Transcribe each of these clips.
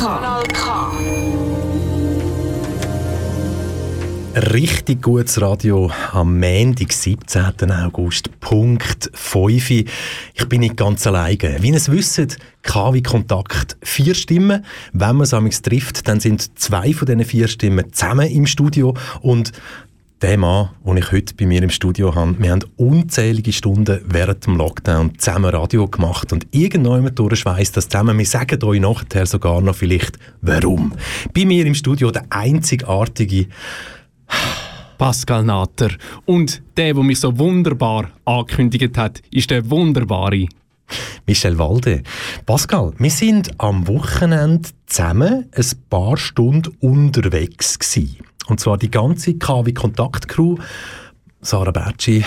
Kanal K. Richtig gutes Radio am Montag, 17. August, Punkt 5. Ich bin nicht ganz alleine. Wie ihr es wisst, KW Kontakt vier Stimmen. Wenn man es trifft, dann sind zwei von diesen vier Stimmen zusammen im Studio und der Mann, den ich heute bei mir im Studio habe, wir haben unzählige Stunden während dem Lockdown zusammen Radio gemacht und irgendjemand durchschweißt das zusammen. Wir sagen euch nachher sogar noch vielleicht, warum. Bei mir im Studio der einzigartige Pascal Natter. Und der, der mich so wunderbar angekündigt hat, ist der wunderbare Michel Walde. Pascal, wir sind am Wochenende zusammen ein paar Stunden unterwegs gewesen. Und zwar die ganze KW Kontakt Crew. Sarah Bertschi,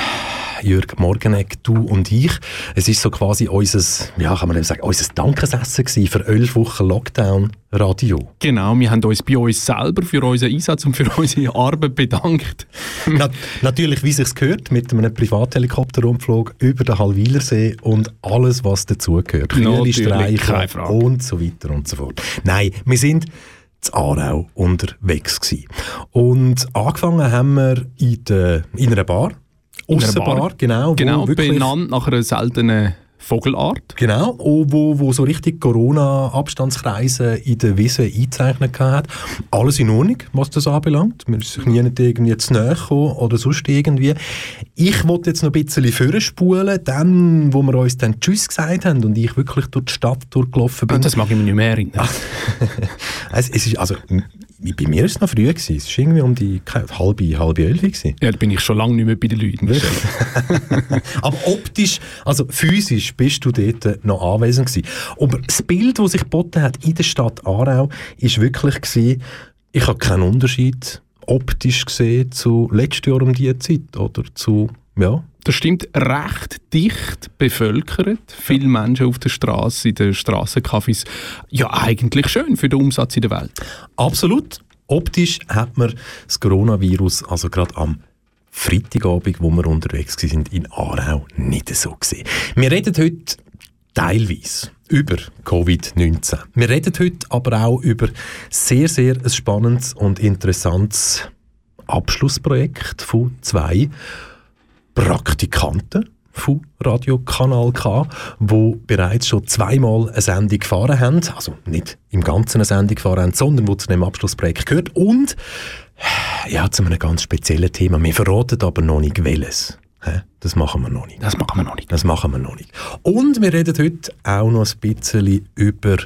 Jürg Morgenegg, du und ich. Es ist so quasi unser, ja, kann man sagen, unser Dankesessen für elf Wochen Lockdown-Radio. Genau, wir haben uns bei uns selber für unseren Einsatz und für unsere Arbeit bedankt. Na, natürlich, wie es gehört, mit einem Privathelikopterumflug über den Hallwilersee und alles, was dazugehört. Kühle Streichen und so weiter und so fort. Nein, wir sind zu Aarau unterwegs gewesen. Und angefangen haben wir in, der, in einer Bar. Aussenbar, genau. Genau, benannt nach einer seltenen Vogelart. Genau, wo, wo so richtig Corona-Abstandskreise in der Wiese eingezeichnet hat. Alles in Ordnung, was das anbelangt. Wir sind nie nicht irgendwie zu nahe gekommen oder sonst irgendwie. Ich wollte jetzt noch ein bisschen vorspulen, dann, wo wir uns dann Tschüss gesagt haben und ich wirklich durch die Stadt durchgelaufen bin. Das mag ich mir nicht mehr erinnern. es, es ist, also, bei mir war es noch früh. Gewesen. Es war irgendwie um die halbe, halbe elf. Gewesen. Ja, da bin ich schon lange nicht mehr bei den Leuten. Aber optisch, also physisch, bist du dort noch anwesend gewesen. Aber das Bild, das sich geboten hat in der Stadt Aarau, war wirklich, gewesen, ich habe keinen Unterschied optisch gesehen zu letztes Jahr um diese Zeit oder zu, ja, das stimmt, recht dicht bevölkert. Viele Menschen auf der Straße, in den Straßencafés. Ja, eigentlich schön für den Umsatz in der Welt. Absolut. Optisch hat man das Coronavirus also gerade am Freitagabend, wo wir unterwegs sind in Aarau, nicht so gesehen. Wir reden heute teilweise über Covid-19. Wir reden heute aber auch über sehr, sehr ein spannendes und interessantes Abschlussprojekt von zwei Praktikanten von Radio Kanal K, wo bereits schon zweimal eine Sendung gefahren haben, also nicht im Ganzen eine Sendung gefahren haben, sondern wo zu dem Abschlussprojekt gehört und ja, zu einem ganz speziellen Thema. Wir verraten aber noch nicht welches. Das machen wir noch nicht. Das machen wir noch nicht. Das machen wir noch nicht. Und wir reden heute auch noch ein bisschen über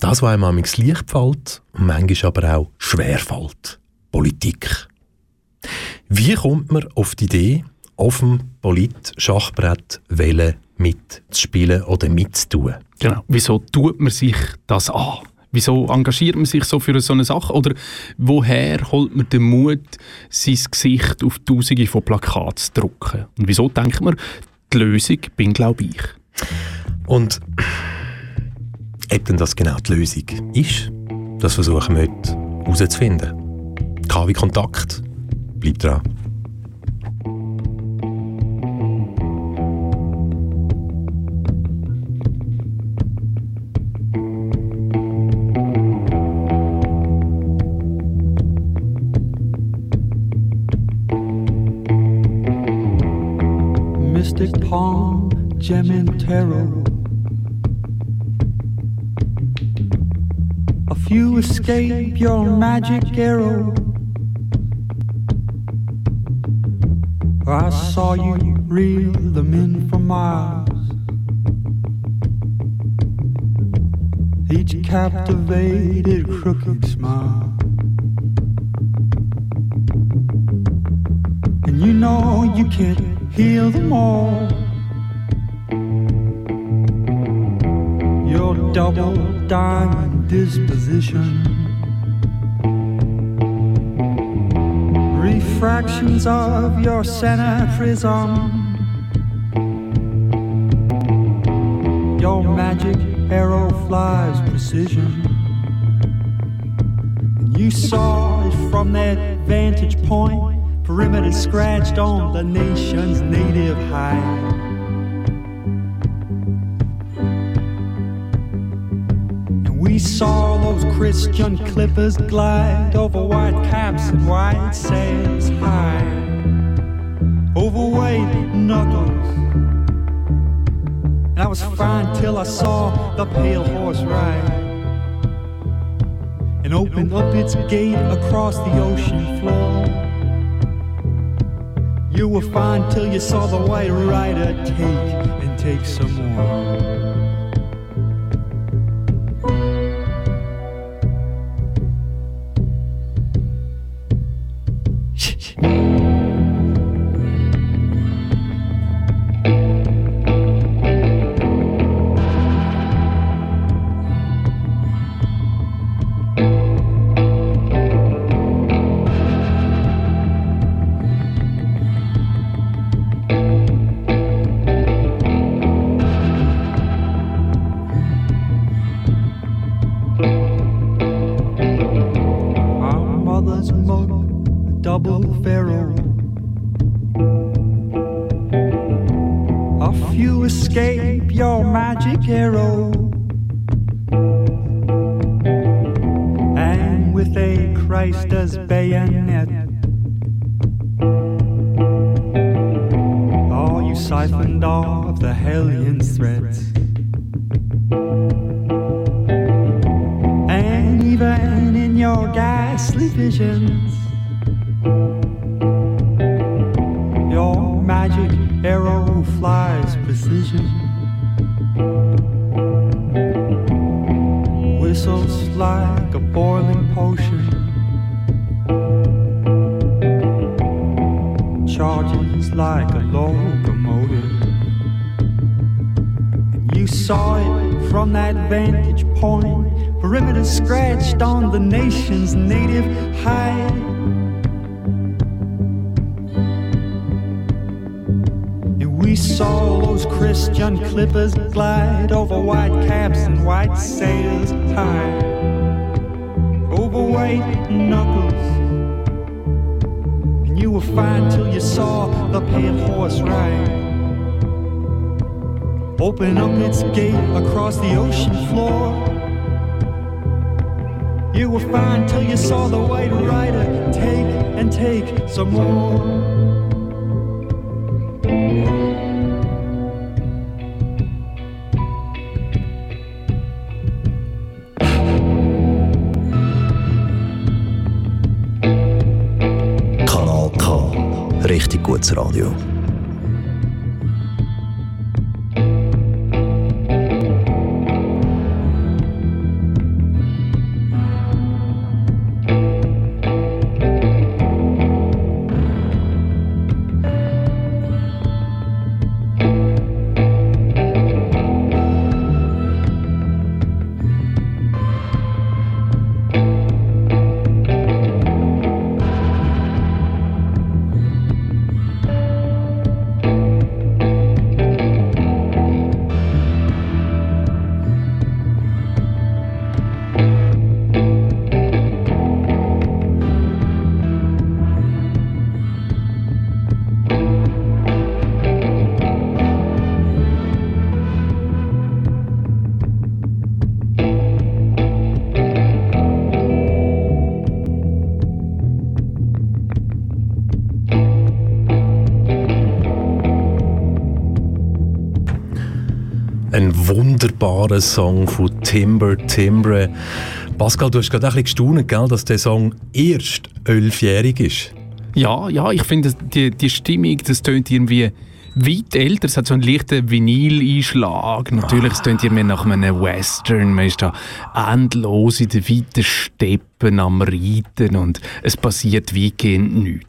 das, was einem ins Licht fällt und manchmal aber auch schwer fällt. Politik. Wie kommt man auf die Idee, auf dem Polit-Schachbrett mitzuspielen oder mitzutun? Genau. Wieso tut man sich das an? Wieso engagiert man sich so für so eine Sache? Oder woher holt man den Mut, sein Gesicht auf Tausende von Plakaten zu drucken? Und wieso denkt man, die Lösung bin, glaube ich? Und ob denn das genau die Lösung ist, das versuchen wir heute herauszufinden. KW Kontakt Blieb dran. Mystic Palm, Tarot. A few escape your magic arrow. Saw you reel them in for miles. Each captivated crooked smile. And you know you can't heal them all. Your double diamond disposition. Of your center prism. Your magic arrow flies precision. And you saw it from that vantage point perimeter scratched on the nation's native hide. Christian clippers glide over white caps and white sails high, over overweight knuckles. And I was fine till I saw the pale horse ride and open up its gate across the ocean floor. You were fine till you saw the white rider take and take some pale horse ride. Open up its gate across the ocean floor. You were fine till you saw the white rider take and take some more. Rødts radio. Wunderbarer Song von Timber Timbre. Pascal, du hast gerade ein bisschen gestaunt, dass der Song erst elfjährig ist. Ja, ja, ich finde, die, die Stimmung, das tönt irgendwie weit älter. Es hat so einen leichten Vinyl-Einschlag. Natürlich, es tönt irgendwie nach einem Western. Man ist da endlos in den weiten Steppen am Reiten und es passiert weitgehend nichts.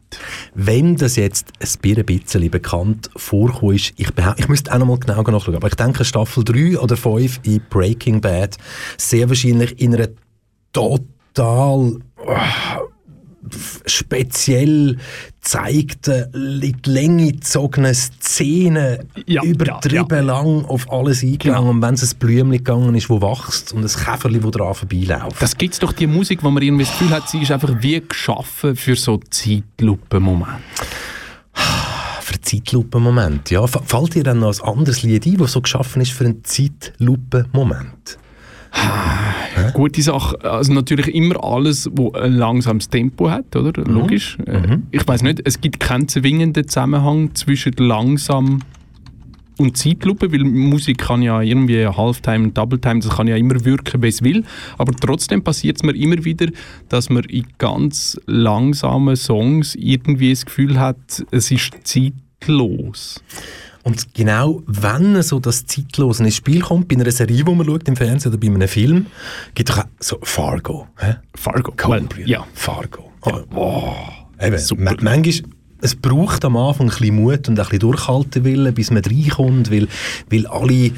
Wenn das jetzt ein bisschen bekannt vorkommt, ich, ich müsste auch noch mal genau nachschauen, aber ich denke Staffel 3 oder 5 in Breaking Bad sehr wahrscheinlich in einer total ah, speziell zeigten, in die Länge gezogenen Szenen, Ja, übertrieben ja, ja. lang auf alles eingegangen. Genau. Und wenn es ein Blümchen gegangen ist, wo wächst und ein Käferli, das dran vorbeiläuft. Das gibt's doch die Musik, wo man irgendwie das Gefühl hat, sie ist einfach wie geschaffen für so Zeitlupen-Moment. für Zeitlupen-Moment. Ja, fällt dir dann noch ein anderes Lied ein, das so geschaffen ist für einen Zeitlupen-Moment? Gute Sache. Also natürlich immer alles, wo ein langsames Tempo hat, oder? Mhm. Logisch. Äh, Ich weiß nicht, es gibt keinen zwingenden Zusammenhang zwischen langsam und Zeitlupe, weil Musik kann ja irgendwie Halftime, Doubletime, das kann ja immer wirken, wie es will. Aber trotzdem passiert es mir immer wieder, dass man in ganz langsamen Songs irgendwie das Gefühl hat, es ist zeitlos. Und genau wenn so das Zeitlose ins Spiel kommt, bei einer Serie, die man schaut im Fernsehen oder bei einem Film, gibt es so Fargo. Hä? Fargo. Well, ja. Fargo. Ja. Eben, Super. ma- manchmal, es braucht am Anfang ein bisschen Mut und ein bisschen Durchhaltewillen, bis man reinkommt, weil, weil alle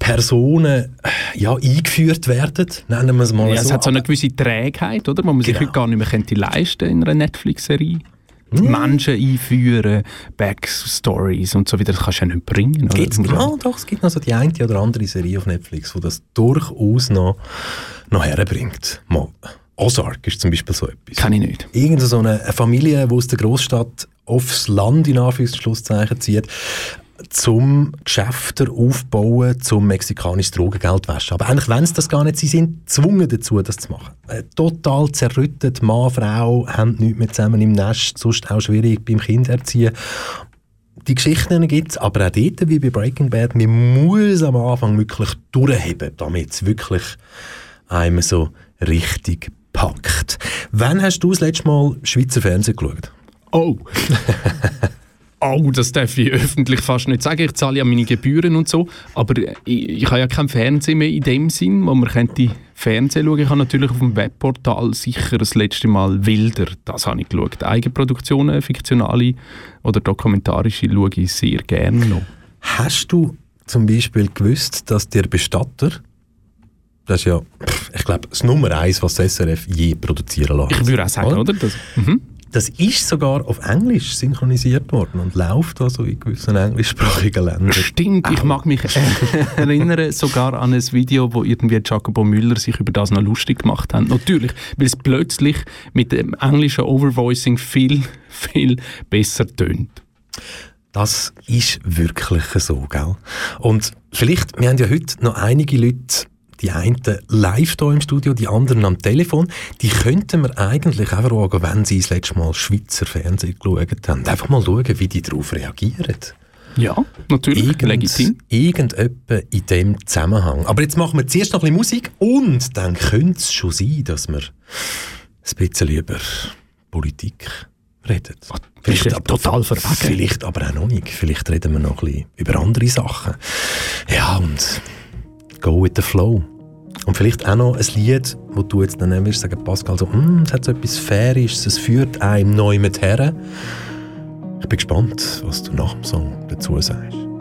Personen ja, eingeführt werden, nennen wir es mal Ja, so. es hat so eine gewisse Trägheit, oder? Wo man sich Genau. heute gar nicht mehr könnte leisten in einer Netflix-Serie. Menschen einführen, Backstories und so weiter, das kannst du ja nicht bringen. oder? Gibt's, ja, man- doch, es gibt noch so die eine oder andere Serie auf Netflix, die das durchaus noch, noch herbringt. Mal. Ozark ist zum Beispiel so etwas. Kann ich nicht. Irgend so eine, eine Familie, die aus der Großstadt aufs Land in Anführungszeichen zieht, zum Geschäfte aufbauen, zum mexikanisches Drogengeld waschen. Aber eigentlich, wenn sie das gar nicht, sie sind gezwungen dazu, das zu machen. Äh, total zerrüttet, Mann, Frau, haben nichts mehr zusammen im Nest, sonst auch schwierig beim Kind erziehen. Die Geschichten gibt es, aber auch dort, wie bei Breaking Bad, man muss am Anfang wirklich durchheben, damit es wirklich einem so richtig packt. Wann hast du das letzte Mal Schweizer Fernsehen geschaut? Oh! Oh, das darf ich öffentlich fast nicht sagen. Ich zahle ja meine Gebühren und so, aber ich, ich habe ja kein Fernsehen mehr in dem Sinn, wo man könnte Fernsehen schauen. Ich habe natürlich auf dem Webportal sicher das letzte Mal Wilder, das habe ich geschaut. Eigenproduktionen, fiktionale oder dokumentarische schaue ich sehr gerne noch. Hast du zum Beispiel gewusst, dass der Bestatter, das ist ja, ich glaube, das Nummer eins, was das SRF je produzieren lässt. Ich würde auch sagen, oder? Das, mhm. Das ist sogar auf Englisch synchronisiert worden und läuft also in gewissen englischsprachigen Ländern. Stimmt, ich mag mich erinnern sogar an ein Video, wo irgendwie Jacobo Müller sich über das noch lustig gemacht hat. Natürlich, weil es plötzlich mit dem englischen Overvoicing viel, viel besser tönt. Das ist wirklich so, gell? Und vielleicht, wir haben ja heute noch einige Leute, die einen live hier im Studio, die anderen am Telefon, die könnten wir eigentlich auch fragen, wenn sie das letzte Mal Schweizer Fernsehen geschaut haben. Einfach mal schauen, wie die darauf reagieren. Ja, natürlich, legitim. Irgendetwas in dem Zusammenhang. Aber jetzt machen wir zuerst noch ein bisschen Musik und dann könnte es schon sein, dass wir ein bisschen über Politik reden. bist ja total verwegen. Vielleicht aber auch noch nicht. Vielleicht reden wir noch ein bisschen über andere Sachen. Ja, und go with the flow. Und vielleicht auch noch ein Lied, wo du jetzt dann wirst sagen, Pascal, so, «Hm, es hat so etwas Fairisches, es führt einem neu mit her. Ich bin gespannt, was du nach dem Song dazu sagst.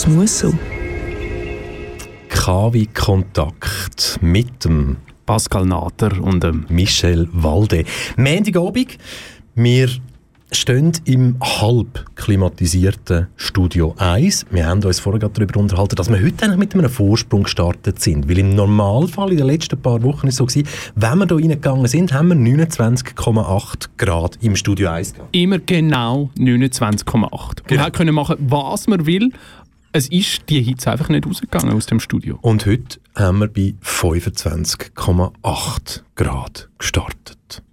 Das muss so. KW Kontakt mit dem Pascal Natter und ähm, Michel Walde. Montagabend, wir stehen im halb klimatisierten Studio 1. Wir haben uns vorher gerade darüber unterhalten, dass wir heute eigentlich mit einem Vorsprung gestartet sind. Weil im Normalfall in den letzten paar Wochen ist es so gewesen, wenn wir hier reingegangen sind, haben wir 29,8 Grad im Studio 1 gehabt. immer genau 29,8. Genau. Wir können machen, was man will. Es ist die Hitze einfach nicht rausgegangen aus dem Studio. Und heute haben wir bei 25,8 Grad gestartet.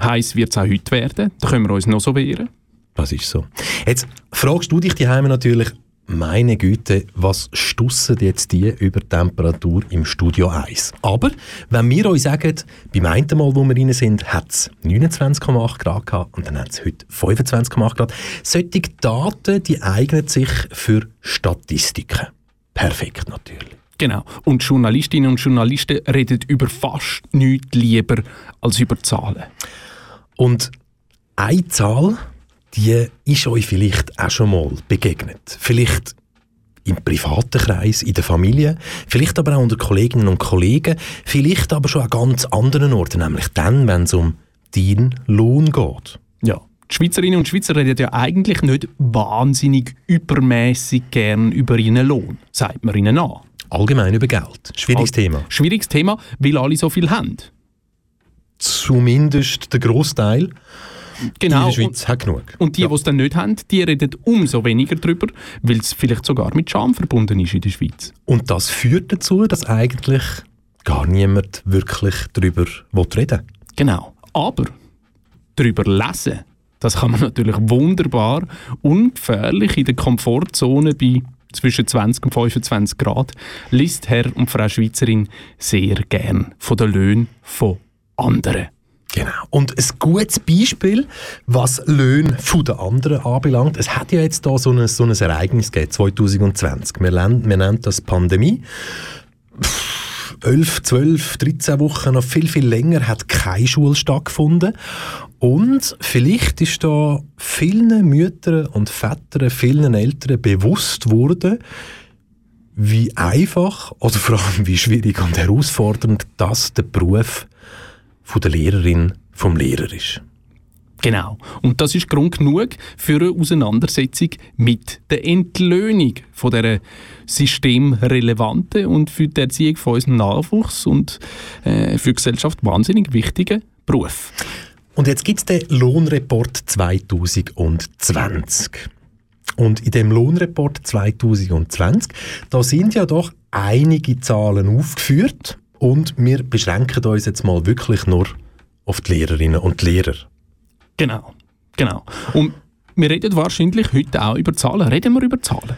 Heiß wird es auch heute werden. Da können wir uns noch so wehren. Das ist so. Jetzt fragst du dich die Heime natürlich, meine Güte, was stussen jetzt die über die Temperatur im Studio 1? Aber wenn wir euch sagen, beim einen Mal, wo wir rein sind, hat es 29,8 Grad gehabt und dann hat es heute 25,8 Grad. Solche Daten, die eignen sich für Statistiken. Perfekt natürlich. Genau. Und Journalistinnen und Journalisten reden über fast nichts lieber als über Zahlen. Und eine Zahl, die ist euch vielleicht auch schon mal begegnet. Vielleicht im privaten Kreis, in der Familie, vielleicht aber auch unter Kolleginnen und Kollegen, vielleicht aber schon an ganz anderen Orten, nämlich dann, wenn es um deinen Lohn geht. Ja. Die Schweizerinnen und Schweizer reden ja eigentlich nicht wahnsinnig übermäßig gern über ihren Lohn, sagt man ihnen an. Allgemein über Geld. Schwieriges Thema. Schwieriges Thema, weil alle so viel haben. Zumindest der Großteil Genau. in der Schweiz hat genug. Und die, Ja. die es dann nicht haben, die reden umso weniger drüber, weil es vielleicht sogar mit Scham verbunden ist in der Schweiz. Und das führt dazu, dass eigentlich gar niemand wirklich darüber reden will. Genau. Aber darüber lesen, das kann man natürlich wunderbar ungefährlich in der Komfortzone bei zwischen 20 und 25 Grad liest Herr und Frau Schweizerin sehr gern von den Löhnen von anderen. Genau. Und ein gutes Beispiel, was Löhne von den anderen anbelangt, es hat ja jetzt da so ein, so ein Ereignis gegeben, 2020. Wir, lernen, wir nennen das Pandemie. Pff, 11, 12, 13 Wochen, noch viel, viel länger hat keine Schule stattgefunden. Und vielleicht ist da vielen Müttern und Vätern, vielen Eltern bewusst worden, wie einfach oder vor allem wie schwierig und herausfordernd das der Beruf von der Lehrerin vom Lehrer ist. Genau. Und das ist Grund genug für eine Auseinandersetzung mit der Entlöhnung von dieser systemrelevanten und für die Erziehung von unserem Nachwuchs und äh, für die Gesellschaft wahnsinnig wichtigen Beruf. Und jetzt gibt es den Lohnreport 2020. Und in dem Lohnreport 2020, da sind ja doch einige Zahlen aufgeführt und wir beschränken uns jetzt mal wirklich nur auf die Lehrerinnen und Lehrer. Genau. Genau. Und wir reden wahrscheinlich heute auch über Zahlen. Reden wir über Zahlen?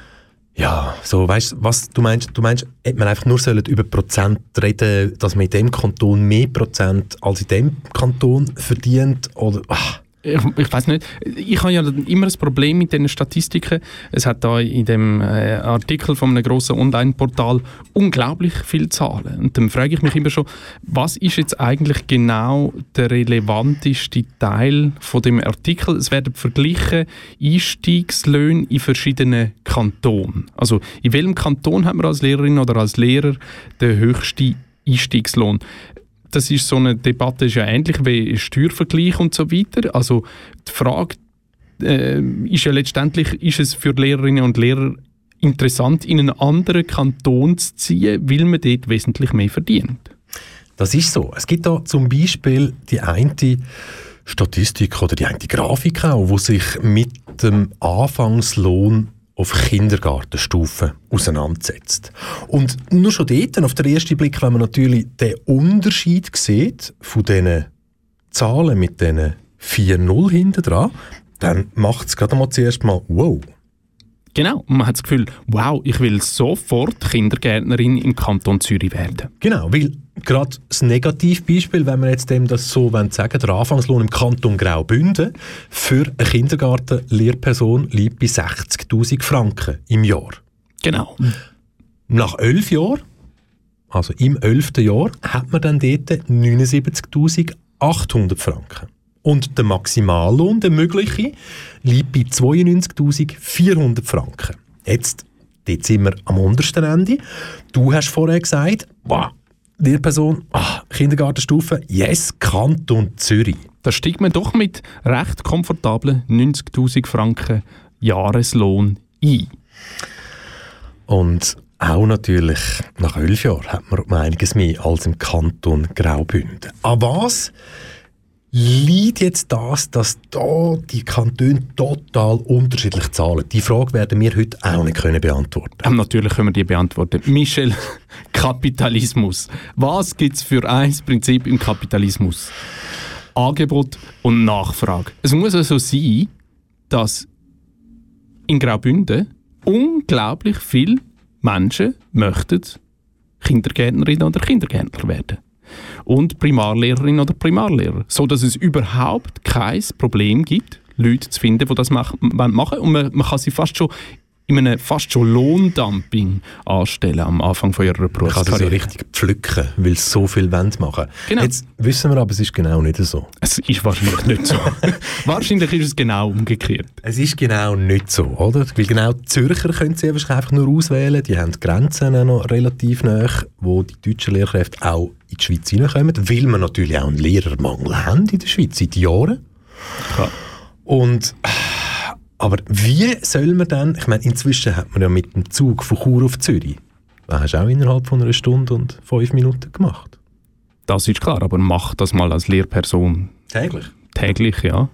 Ja, so, weißt du, was du meinst? Du meinst, hätte man einfach nur sollen über Prozent reden, dass man in dem Kanton mehr Prozent als in dem Kanton verdient? Oder, ach, Ich, ich weiß nicht. Ich habe ja immer ein Problem mit diesen Statistiken. Es hat da in dem äh, Artikel von einem grossen Online-Portal unglaublich viele Zahlen. Und dann frage ich mich immer schon, was ist jetzt eigentlich genau der relevanteste Teil von dem Artikel? Es werden verglichen Einstiegslöhne in verschiedenen Kantonen. Also in welchem Kanton hat man als Lehrerin oder als Lehrer den höchsten Einstiegslohn? Das ist so eine Debatte ist ja ähnlich wie Steuervergleich und so weiter. Also die Frage äh, ist ja letztendlich, ist es für Lehrerinnen und Lehrer interessant, in einen anderen Kanton zu ziehen, weil man dort wesentlich mehr verdient? Das ist so. Es gibt da zum Beispiel die eine Statistik oder die eine Grafik auch, wo sich mit dem Anfangslohn auf Kindergartenstufe auseinandersetzt. Und nur schon dort, auf den ersten Blick, wenn man natürlich den Unterschied sieht von diesen Zahlen mit diesen 4-0 hinten dran, dann macht es gerade mal zuerst mal wow. Genau, und man hat das Gefühl, wow, ich will sofort Kindergärtnerin im Kanton Zürich werden. Genau, weil gerade das Negativbeispiel, wenn wir jetzt dem das so wollen sagen, der Anfangslohn im Kanton Graubünden für eine Kindergartenlehrperson liegt bei 60'000 Franken im Jahr. Genau. Nach elf Jahren, also im elften Jahr, hat man dann dort 79'800 Franken. Und der Maximallohn, der mögliche, liegt bei 92'400 Franken. Jetzt, dort sind wir am untersten Ende. Du hast vorher gesagt, wow, Lehrperson, ah, Kindergartenstufe, yes, Kanton Zürich. Da steigt man doch mit recht komfortablen 90'000 Franken Jahreslohn ein. Und auch natürlich nach elf Jahren hat man um einiges mehr als im Kanton Graubünden. An was liegt jetzt das, dass da die Kantone total unterschiedlich zahlen? Die Frage werden wir heute auch nicht können beantworten. Ähm, natürlich können wir die beantworten. Michel, Kapitalismus. Was gibt es für ein Prinzip im Kapitalismus? Angebot und Nachfrage. Es muss also sein, dass in Graubünden unglaublich viele Menschen möchten Kindergärtnerin oder Kindergärtner werden. Und Primarlehrerin oder Primarlehrer. So dass es überhaupt kein Problem gibt, Leute zu finden, die das machen. machen. Und man, man kann sie fast schon in einem fast schon Lohndumping anstellen am Anfang von ihrer Man kann sie so Berufskarriere. richtig pflücken, weil sie so viel wollen machen. Genau. Jetzt wissen wir aber, es ist genau nicht so. Es ist wahrscheinlich nicht so. wahrscheinlich ist es genau umgekehrt. Es ist genau nicht so, oder? Weil genau die Zürcher können sie einfach nur auswählen. Die haben die Grenzen noch relativ nah, wo die deutschen Lehrkräfte auch in die Schweiz hineinkommen, weil wir natürlich auch einen Lehrermangel haben in der Schweiz seit Jahren. Ja. Und aber wie soll man dann, ich meine, inzwischen hat man ja mit dem Zug von Chur auf Zürich, das hast du auch innerhalb von einer Stunde und fünf Minuten gemacht. Das ist klar, aber mach das mal als Lehrperson Täglich? täglich, ja.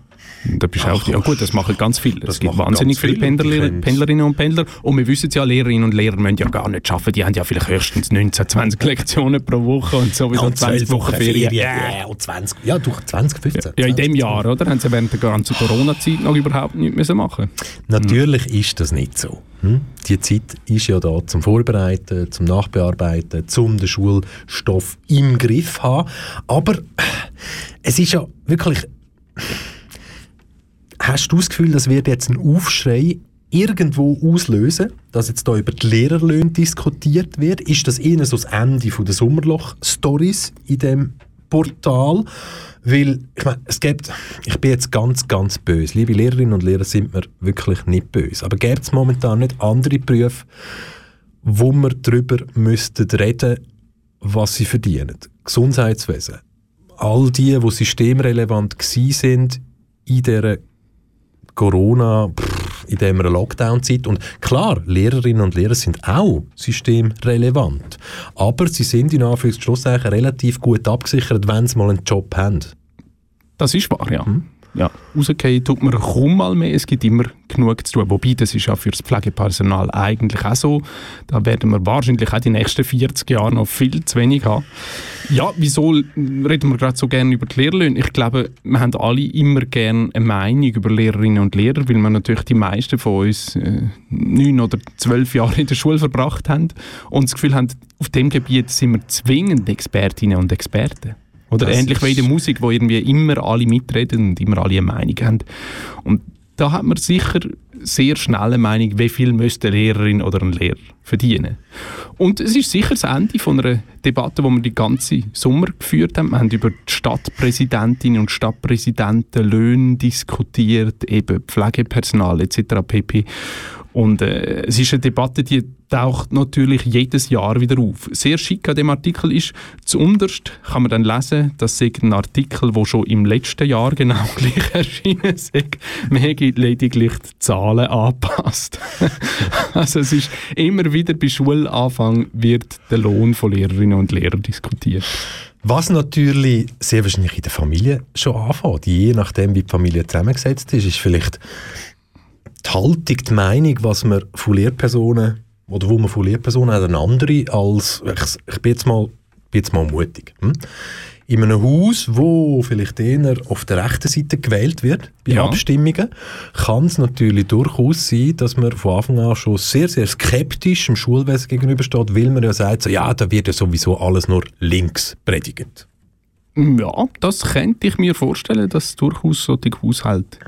Da bist Ach, auch, ja gut, das machen ganz viele. das Es gibt machen wahnsinnig viele viele und Pendler, Pendlerinnen und Pendler. Und wir wissen es ja, Lehrerinnen und Lehrer müssen ja gar nicht arbeiten. Die haben ja vielleicht höchstens 19, 20 Lektionen pro Woche und sowieso 20 Wochen Ferien. Ja, und 20, ja, du 20, 15. Ja, in dem Jahr, oder? Haben sie während der ganzen Corona-Zeit noch überhaupt nichts müssen machen Natürlich ist das nicht so. Hm? Die Zeit ist ja da zum Vorbereiten, zum Nachbearbeiten, zum den Schulstoff im Griff haben. Aber es ist ja wirklich. Hast du das Gefühl, das wird jetzt ein Aufschrei irgendwo auslösen, dass jetzt da über die Lehrerlöhne diskutiert wird? Ist das eher so das Ende der Sommerloch-Stories in dem Portal? Weil, ich meine, es gibt, ich bin jetzt ganz, ganz böse. Liebe Lehrerinnen und Lehrer sind mir wirklich nicht böse. Aber gibt es momentan nicht andere Berufe, wo wir darüber müssten reden, was sie verdienen? Gesundheitswesen. All die, die systemrelevant sind in dieser Corona, pff, in dieser Lockdown-Zeit. Und klar, Lehrerinnen und Lehrer sind auch systemrelevant. Aber sie sind in Anführungszeichen relativ gut abgesichert, wenn sie mal einen Job haben. Das ist wahr, ja. Ja. Rausgehen tut man kaum mal mehr, es gibt immer genug zu tun. Wobei, das ist ja für das Pflegepersonal eigentlich auch so. Da werden wir wahrscheinlich auch die nächsten 40 Jahre noch viel zu wenig haben. Ja, wieso reden wir gerade so gerne über die Lehrlöhne? Ich glaube, wir haben alle immer gerne eine Meinung über Lehrerinnen und Lehrer, weil wir natürlich die meisten von uns äh, neun oder zwölf Jahre in der Schule verbracht haben und das Gefühl haben, auf dem Gebiet sind wir zwingend Expertinnen und Experten. Oder Das ähnlich wie in der Musik, wo irgendwie immer alle mitreden und immer alle eine Meinung haben. Und da hat man sicher sehr schnell eine Meinung, wie viel müsste eine Lehrerin oder ein Lehrer verdienen. Und es ist sicher das Ende von einer Debatte, die wir die ganze Sommer geführt haben. Wir haben über die Stadtpräsidentinnen und Stadtpräsidenten Löhne diskutiert, eben Pflegepersonal etc. pp. Und äh, es ist eine Debatte, die taucht natürlich jedes Jahr wieder auf. Sehr schick an dem Artikel ist, zuunterst kann man dann lesen, das ist ein Artikel, der schon im letzten Jahr genau gleich erschienen ist. Man hat lediglich die Zahlen angepasst. also es ist immer wieder bei Schulanfang wird der Lohn von Lehrerinnen und Lehrern diskutiert. Was natürlich sehr wahrscheinlich in der Familie schon anfängt. Je nachdem, wie die Familie zusammengesetzt ist, ist vielleicht die Haltung, die Meinung, was man von Lehrpersonen oder wo man von Lehrpersonen hat, eine andere als, ich, ich bin, jetzt mal, bin jetzt mal mutig. Hm? In einem Haus, wo vielleicht eher auf der rechten Seite gewählt wird, bei Ja. Abstimmungen, kann es natürlich durchaus sein, dass man von Anfang an schon sehr, sehr skeptisch dem Schulwesen gegenübersteht, weil man ja sagt, so, ja, da wird ja sowieso alles nur links predigt. Ja, das könnte ich mir vorstellen, dass es durchaus solche Haushalte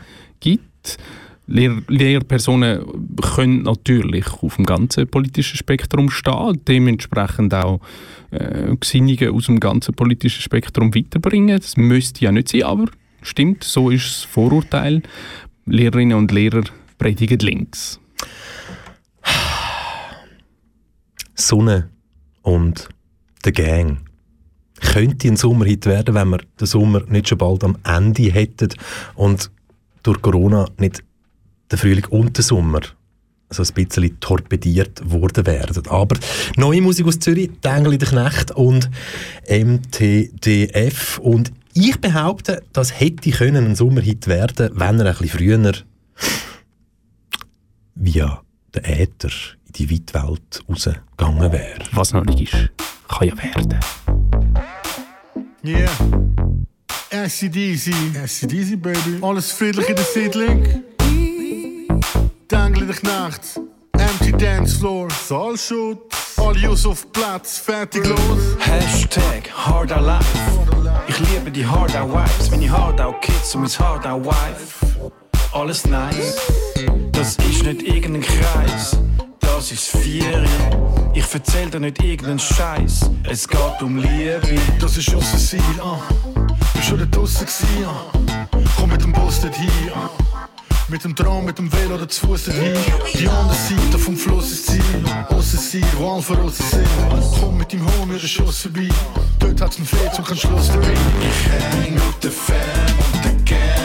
gibt. Lehr Lehrpersonen können natürlich auf dem ganzen politischen Spektrum stehen, dementsprechend auch äh, Gesinnungen aus dem ganzen politischen Spektrum weiterbringen. Das müsste ja nicht sein, aber stimmt, so ist das Vorurteil. Lehrerinnen und Lehrer predigen links. Sonne und der Gang. Könnte ein Sommerhit werden, wenn wir den Sommer nicht schon bald am Ende hätten und durch Corona nicht der Frühling und der Sommer so ein bisschen torpediert worden wären. Aber neue Musik aus Zürich, Dengeli der Knecht und MTDF. Und ich behaupte, das hätte können ein Sommerhit werden, wenn er ein bisschen früher via den Äther in die weite Welt rausgegangen wäre. Was noch nicht ist, kann ja werden. Yeah. ACDC. ACDC, baby. Alles friedlich in der Siedlung. Dangelig Nacht. Empty Dance Floor. Saalschut. Alle Jungs auf Platz. Fertig los. Hashtag Hard Alive. Ich liebe die Hard Out Vibes. Meine Hard Out Kids und mein Hard Out Wife. Alles nice. Das ist nicht irgendein Kreis. Das ist Vieri. Ich erzähl dir nicht irgendeinen Scheiß. Es geht um Liebe. Das ist unser Ziel. Uh. Bist schon da draussen gewesen. Uh. Komm mit dem Bus dorthin. Uh. Mit dem Tram, mit dem Velo oder zu Fuß dorthin. Die andere Seite vom Fluss ist Ziel. Aussen sein, wo alle von uns sind. Komm mit dem Homie oder Schuss vorbei. Dort hat's einen Fetz und kein Schluss dabei. Ich häng mit der Fan und der Gang.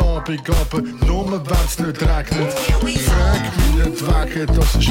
Abend aber nur wenn's nicht regnet. Frag mich nicht wegen, das ist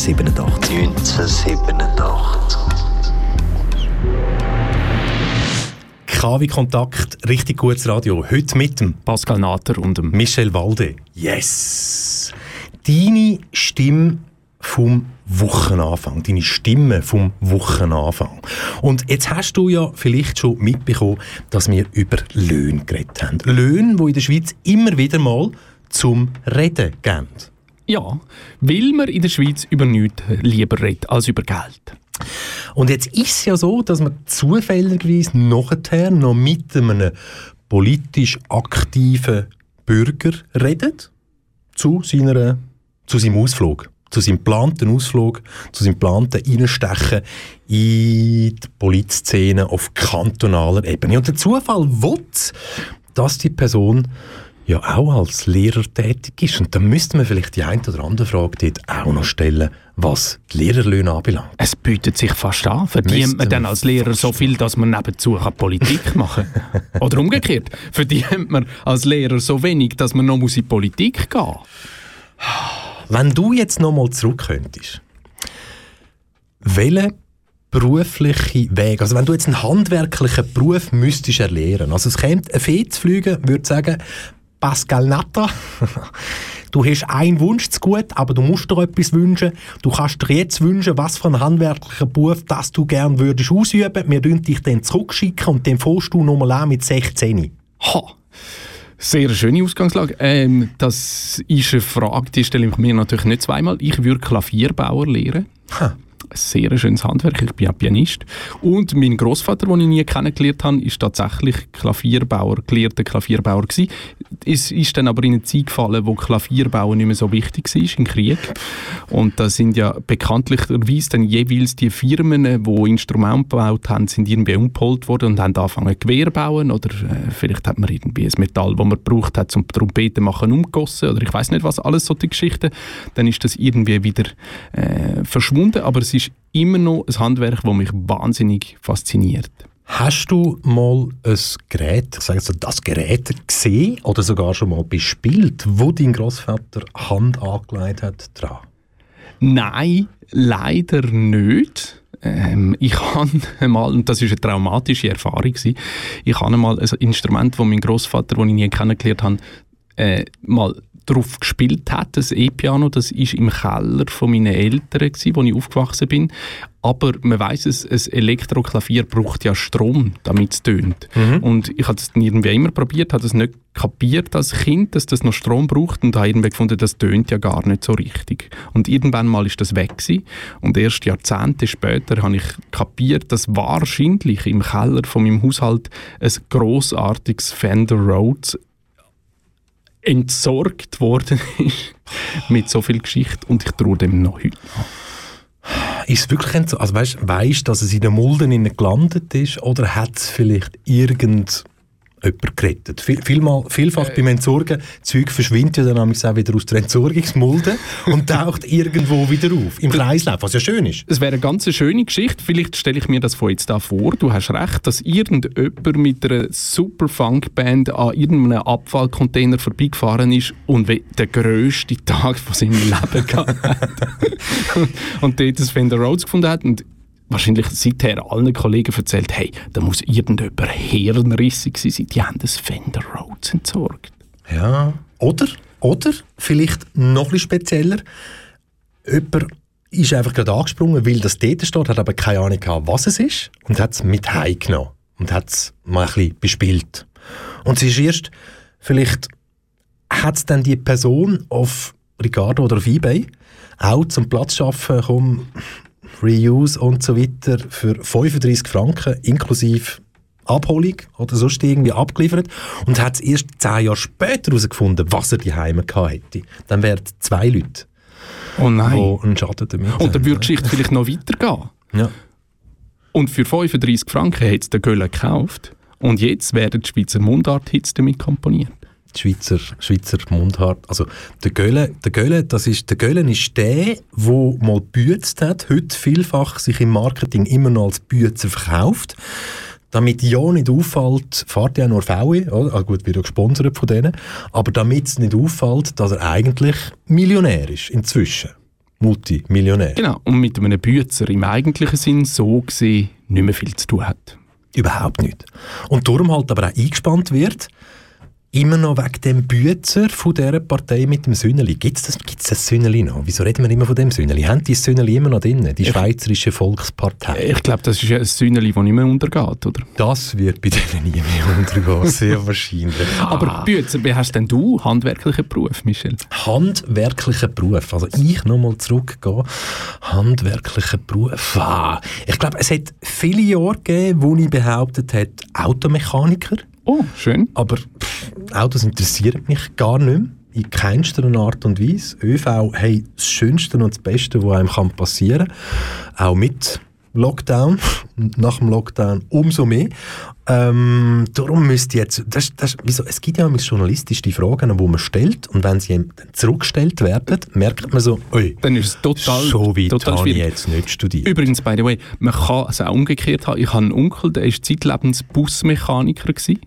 1987. 1987. KW Kontakt, richtig gutes Radio. Heute mit dem Pascal Natter und dem Michel Walde. Yes! Deine Stimme vom Wochenanfang, deine Stimme vom Wochenanfang. Und jetzt hast du ja vielleicht schon mitbekommen, dass wir über Löhne geredet haben. Löhne, die in der Schweiz immer wieder mal zum Reden gehen. Ja, weil man in der Schweiz über nichts lieber redet als über Geld. Und jetzt ist es ja so, dass man zufälligerweise nachher noch mit einem politisch aktiven Bürger redet zu, seiner, zu seinem Ausflug, zu seinem geplanten Ausflug, zu seinem geplanten Einstechen in die Polizszene auf kantonaler Ebene. Und der Zufall will, dass die Person ja auch als Lehrer tätig ist. Und dann müsste man vielleicht die eine oder andere Frage dort auch noch stellen, was die Lehrerlöhne anbelangt. Es bietet sich fast an. Verdient man dann als Lehrer so viel, dass man nebenzu Politik machen kann? Oder umgekehrt, verdient man als Lehrer so wenig, dass man noch muss in Politik gehen muss? Wenn du jetzt noch mal zurück könntest, welchen beruflichen Weg, also wenn du jetzt einen handwerklichen Beruf müsstest erlernen, also es käme ein Fee zu fliegen, würde sagen, Pascal Natter, du hast einen Wunsch zu gut, aber du musst dir etwas wünschen. Du kannst dir jetzt wünschen, was für einen handwerklichen Beruf das du gerne würdest ausüben. Wir würden dich dann zurückschicken und dann fährst du nochmal an mit 16. Ha! Sehr schöne Ausgangslage. Ähm, das ist eine Frage, die stelle ich mir natürlich nicht zweimal. Ich würde Klavierbauer lehren. Ha. Ein sehr schönes Handwerk. Ich bin ja Pianist. Und mein Großvater, den ich nie kennengelernt habe, ist tatsächlich Klavierbauer, gelehrter Klavierbauer gewesen. Es ist dann aber in eine Zeit gefallen, wo Klavierbauer nicht mehr so wichtig war im Krieg. Und da sind ja bekanntlicherweise dann jeweils die Firmen, die Instrumente gebaut haben, sind irgendwie umgeholt worden und haben angefangen Gewehr bauen oder äh, vielleicht hat man irgendwie ein Metall, das man gebraucht hat zum Trompeten machen, umgegossen oder ich weiß nicht was, alles solche Geschichten. Dann ist das irgendwie wieder äh, verschwunden, aber es ist immer noch ein Handwerk, das mich wahnsinnig fasziniert. Hast du mal ein Gerät, ich sage jetzt so, das Gerät gesehen oder sogar schon mal bespielt, wo dein Großvater Hand angelegt hat dran? Nein, leider nicht. Ähm, ich habe mal, und das ist eine traumatische Erfahrung, gewesen, ich habe mal ein Instrument, das mein Großvater, das ich nie kennengelernt habe, äh, mal drauf gespielt hat, das E-Piano, das ist im Keller von meinen Eltern gewesen, wo ich aufgewachsen bin. Aber man weiß es, ein Elektroklavier braucht ja Strom, damit es tönt. Und ich habe das irgendwie immer probiert, habe das nicht kapiert als Kind, dass das noch Strom braucht und habe irgendwie gefunden, das tönt ja gar nicht so richtig. Und irgendwann mal ist das weg gewesen. und erst Jahrzehnte später habe ich kapiert, dass wahrscheinlich im Keller von meinem Haushalt ein großartiges Fender Rhodes entsorgt worden ist mit so viel Geschichte und ich traue dem noch heute. Ist es wirklich so? Also weißt, weißt, dass es in den Mulden gelandet ist oder hat es vielleicht irgend jemand gerettet? Viel, vielmal, vielfach beim Entsorgen, Zeug verschwindet ja dann auch wieder aus der Entsorgungsmulde und taucht irgendwo wieder auf, im Kreislauf, was ja schön ist. Es wäre eine ganz schöne Geschichte. Vielleicht stelle ich mir das von jetzt da vor. Du hast recht, dass irgendjemand mit einer super Funkband an irgendeinem Abfallcontainer vorbeigefahren ist und den grössten Tag von seinem Leben gehabt hat. und dort das Fender Rhodes gefunden hat und wahrscheinlich seither allen Kollegen erzählt, hey, da muss irgendjemand hirnrissig sein, die haben das Fender Rhodes entsorgt. Ja. Oder, oder vielleicht noch bisschen spezieller, jemand ist einfach gerade angesprungen, weil das dort steht, hat aber keine Ahnung gehabt, was es ist und hat es mit heimgenommen und hat es mal ein bisschen bespielt. Und es ist erst, vielleicht hat es dann die Person auf Ricardo oder auf Ebay auch zum Platz schaffen, komm, Reuse und so weiter für 35 Franken inklusive Abholung oder sonst irgendwie abgeliefert und hat es erst zehn Jahre später herausgefunden, was er die Heime hätte. Dann wären zwei Leute, Oh nein. die einen Schaden damit Und dann würde die Geschichte vielleicht noch weitergehen. Ja. Und für 35 Franken hat es der Göller gekauft. Und jetzt werden die Schweizer Mundart-Hits damit komponiert. Schweizer, Schweizer Mundart. Also der Gölle, der Gölle, das ist, der Gölle ist der, der mal gebützt hat, heute vielfach sich im Marketing immer noch als Bützer verkauft. Damit ja nicht auffällt, fährt ja nur VW, oder? Ah, gut, wird ja gesponsert von denen, aber damit es nicht auffällt, dass er eigentlich Millionär ist, inzwischen. Multimillionär. Genau. Und mit einem Bützer im eigentlichen Sinn so gesehen nicht mehr viel zu tun hat. Überhaupt nicht. Und darum halt aber auch eingespannt wird, immer noch wegen dem Bützer von dieser Partei mit dem Sünneli. Gibt es das, gibt's das Sünneli noch? Wieso reden wir immer von dem Sünneli? Haben die das Sünneli immer noch drin? Die Schweizerische Volkspartei. Ich glaube, das ist ein Sühneli, das nicht mehr untergeht, oder? Das wird bei denen nie mehr untergehen, sehr wahrscheinlich. Aber Bützer, wie hast denn du handwerklichen Beruf, Michel? handwerklicher Beruf. Also ich nochmal zurückgehen. Handwerklicher Beruf. Ah, ich glaube, es hat viele Jahre gegeben, wo ich behauptet habe, Automechaniker. Oh, schön. Aber pff, Autos interessieren mich gar nicht mehr. In keinster Art und Weise. ÖV hey, das Schönste und das Beste, was einem passieren kann. Auch mit Lockdown. Nach dem Lockdown umso mehr. Ähm, darum müsste jetzt, das, das, wieso, es gibt ja manchmal journalistisch die Fragen, die man stellt und wenn sie dann zurückgestellt werden, merkt man so, oi, Dann ist es total, so weit total habe ich jetzt nicht studiert. Übrigens, by the way, man kann es auch umgekehrt haben. Ich habe einen Onkel, der war zeitlebens Busmechaniker, gewesen,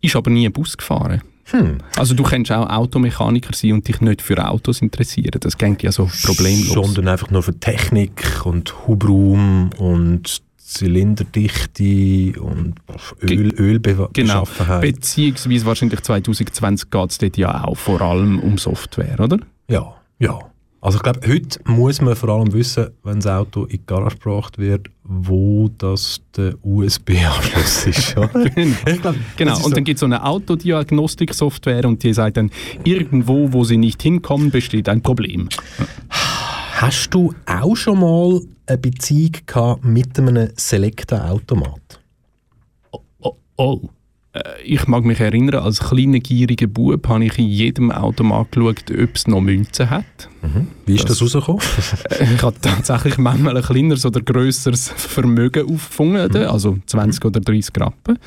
ist aber nie Bus gefahren. Hm. Also du kannst auch Automechaniker sein und dich nicht für Autos interessieren. Das geht ja so problemlos. Sondern einfach nur für Technik und Hubraum und Zylinderdichte und Öl, Genau, Ölbeschaffenheit. beziehungsweise wahrscheinlich 2020 geht es dort ja auch vor allem um Software, oder? ja, ja. Also ich glaube, heute muss man vor allem wissen, wenn das Auto in die Garage gebracht wird, wo das der USB-Anschluss ist. oder? ich glaube, Genau, und so- dann gibt es so eine Autodiagnostik-Software und die sagt dann, irgendwo, wo sie nicht hinkommen, besteht ein Problem. Hast du auch schon mal eine Beziehung gehabt mit einem Selecta-Automat? Oh, oh. Äh, Ich mag mich erinnern, als kleiner gieriger Bub habe ich in jedem Automat geschaut, ob es noch Münzen hat. Wie ist das, rausgekommen? Äh, Ich habe tatsächlich manchmal ein kleineres oder grösseres Vermögen aufgefunden, also 20 oder 30 Rappen.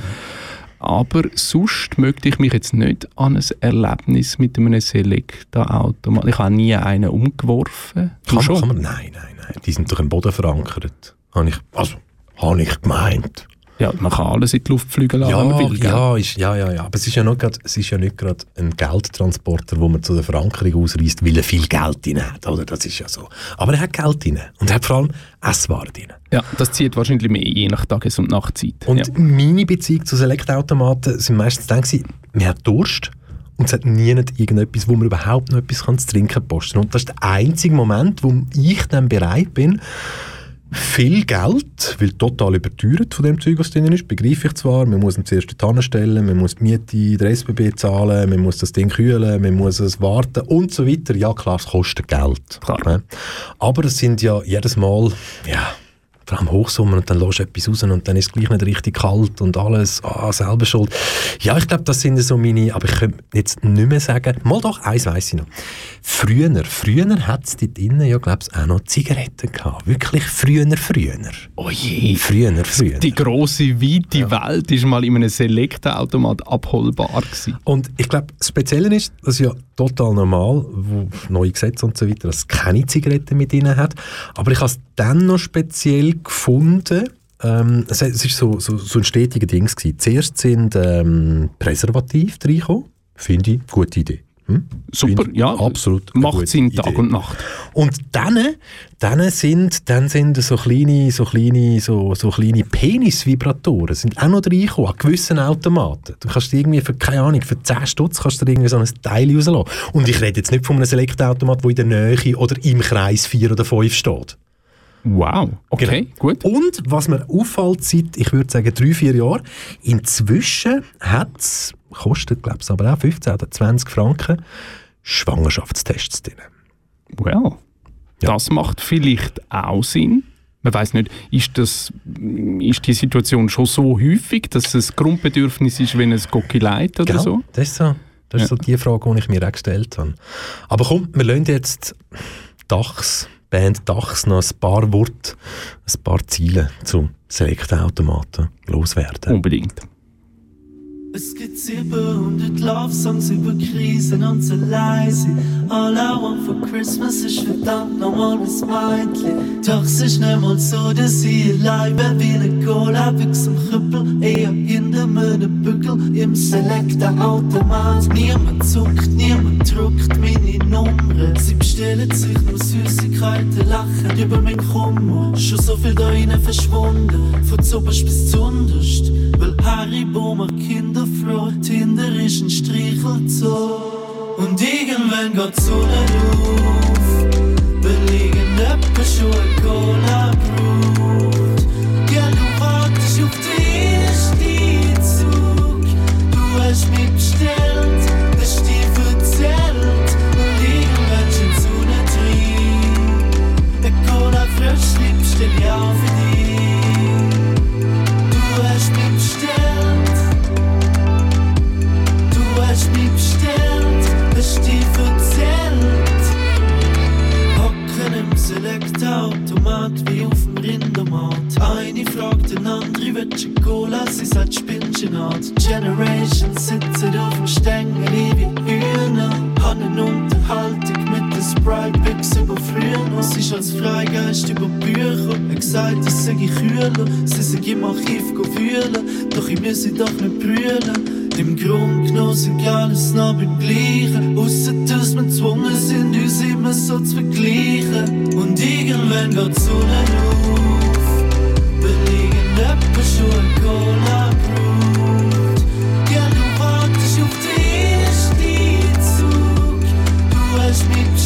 Aber sonst möchte ich mich jetzt nicht an ein Erlebnis mit einem Selecta-Automat. Ich habe nie einen umgeworfen. Kann, schon? kann man, nein, nein, nein. Die sind doch im Boden verankert. Habe ich, also, habe ich gemeint. Ja, man kann alles in die Luft fliegen lassen, wenn man Ja, will. ja, ist, ja, ja, ja. Aber es ist ja, nicht grad, es ist ja nicht gerade ein Geldtransporter, wo man zu der Verankerung ausreißt, weil er viel Geld drin hat. Oder? Das ist ja so. Aber er hat Geld drin. Und er hat vor allem Esswaren drin. Ja, das zieht wahrscheinlich mehr, je nach Tages- und Nachtzeit. Und ja. meine Beziehung zu Selectautomaten sind meistens dann man hat Durst und es hat nie nicht irgendetwas, wo man überhaupt noch etwas kann zu trinken posten. Und das ist der einzige Moment, wo ich dann bereit bin, viel Geld, weil total überteuert von dem Zeug, was drin ist, begreife ich zwar, man muss ihn zuerst in stellen, man muss die Miete, der SBB zahlen, man muss das Ding kühlen, man muss es warten und so weiter. Ja klar, es kostet Geld. Klar. Ne? Aber es sind ja jedes Mal, ja, vor allem Hochsommer und dann lässt du etwas raus und dann ist es gleich nicht richtig kalt und alles, ah, selber schuld. Ja, ich glaube, das sind so meine, aber ich könnte jetzt nicht mehr sagen, mal doch, eins weiss ich noch. Früher, früher hat es dort drinnen ja, glaube ich, auch noch Zigaretten gehabt. Wirklich früher, früher. Oh je. Früher, früher. Die grosse, weite Welt ist mal in einem Selecta-Automat abholbar gewesen. Und ich glaube, das Spezielle ist, das ist ja total normal, wo neue Gesetze und so weiter, dass es keine Zigaretten mit drin hat. Aber ich habe es dann noch speziell gefunden, ähm, es ist so, so, so ein stetiger Ding gewesen. Zuerst sind ähm, Präservativ reingekommen. Finde ich, gute Idee. Hm? Super, Finde ich ja. Absolut. eine Macht Sinn. Tag und Nacht. Und dann, dann sind, dann sind so kleine, so kleine, so, so kleine Penisvibratoren sind auch noch reingekommen, an gewissen Automaten. Du kannst irgendwie für, keine Ahnung, für 10 Stutz kannst du irgendwie so ein Teil rauslassen. Und ich rede jetzt nicht von einem Selectautomat, der in der Nähe oder im Kreis 4 oder 5 steht. Wow, okay, gut. Und was mir auffällt seit, ich würde sagen, drei, vier Jahren, inzwischen hat es, kostet glaube ich aber auch 15 oder 20 Franken, Schwangerschaftstests drin. Well, das macht vielleicht auch Sinn. Man weiß nicht, ist, das, ist die Situation schon so häufig, dass es ein Grundbedürfnis ist, wenn es Gocki leitet oder Gell? so? Das ist so, das ist Ja. so die Frage, die ich mir auch gestellt habe. Aber komm, wir lassen jetzt Dachs, Band Dachs noch ein paar Worte, ein paar Ziele zum Selectautomaten loswerden. Unbedingt. Es gibt 700 Love-Songs über Krisen und so leise. All I want for Christmas ist verdammt nochmal bis Mädchen. Doch es ist nicht mal so, dass ich allein wie eine Cola wächst am Krüppel. Eher hinter meinem Bügel im Selector-Automat. Niemand zuckt, niemand druckt meine Nummer. Sie bestellen sich nur Süßigkeiten, lachen über mein Kummer. Schon so viel da rein verschwunden, von zuoberst bis zu unterst. Weil Haribo macht Kinder froh, Tinder ist ein Streichelzoo. Und irgendwann geht die Sonne auf, wir liegen etwa schon ein Cola Brut. Ja, du wartest auf den ersten Zug, du hast mich bestellt, das ist dir erzählt. Und irgendwann scheint die Sonne drin, ein Cola Fröschli bestell ich auch für Select-Automat wie auf dem Rindermarkt. Eine fragt den andere, willst du Cola? Sie sagt Spinchenart. Generation sitzen auf dem Stängel wie Hühner. Haben eine Unterhaltung mit den Sprite-Picks über früher noch. Sie ist als Freigeist über Bücher. Er gesagt, ich sei kühler. Sie sei im Archiv fühlen, doch ich muss sie doch nicht brüllen. Im Grund genommen sind alles noch beim Gleichen. Ausser dass wir gezwungen sind, uns immer so zu vergleichen. Und irgendwann geht die Sonne auf. Wir liegen etwa schon ein Cola Brut. Ja, du wartest auf den ersten Zug. Du hast mich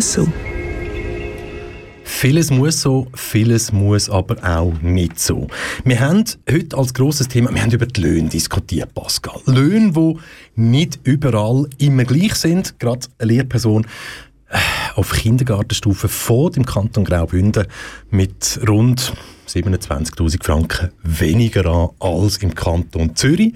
muss so. Vieles muss so, vieles muss aber auch nicht so. Wir haben heute als grosses Thema, wir haben über die Löhne diskutiert, Pascal. Löhne, die nicht überall immer gleich sind. Gerade eine Lehrperson äh, auf Kindergartenstufe vor dem Kanton Graubünden mit rund 27'000 Franken weniger an als im Kanton Zürich.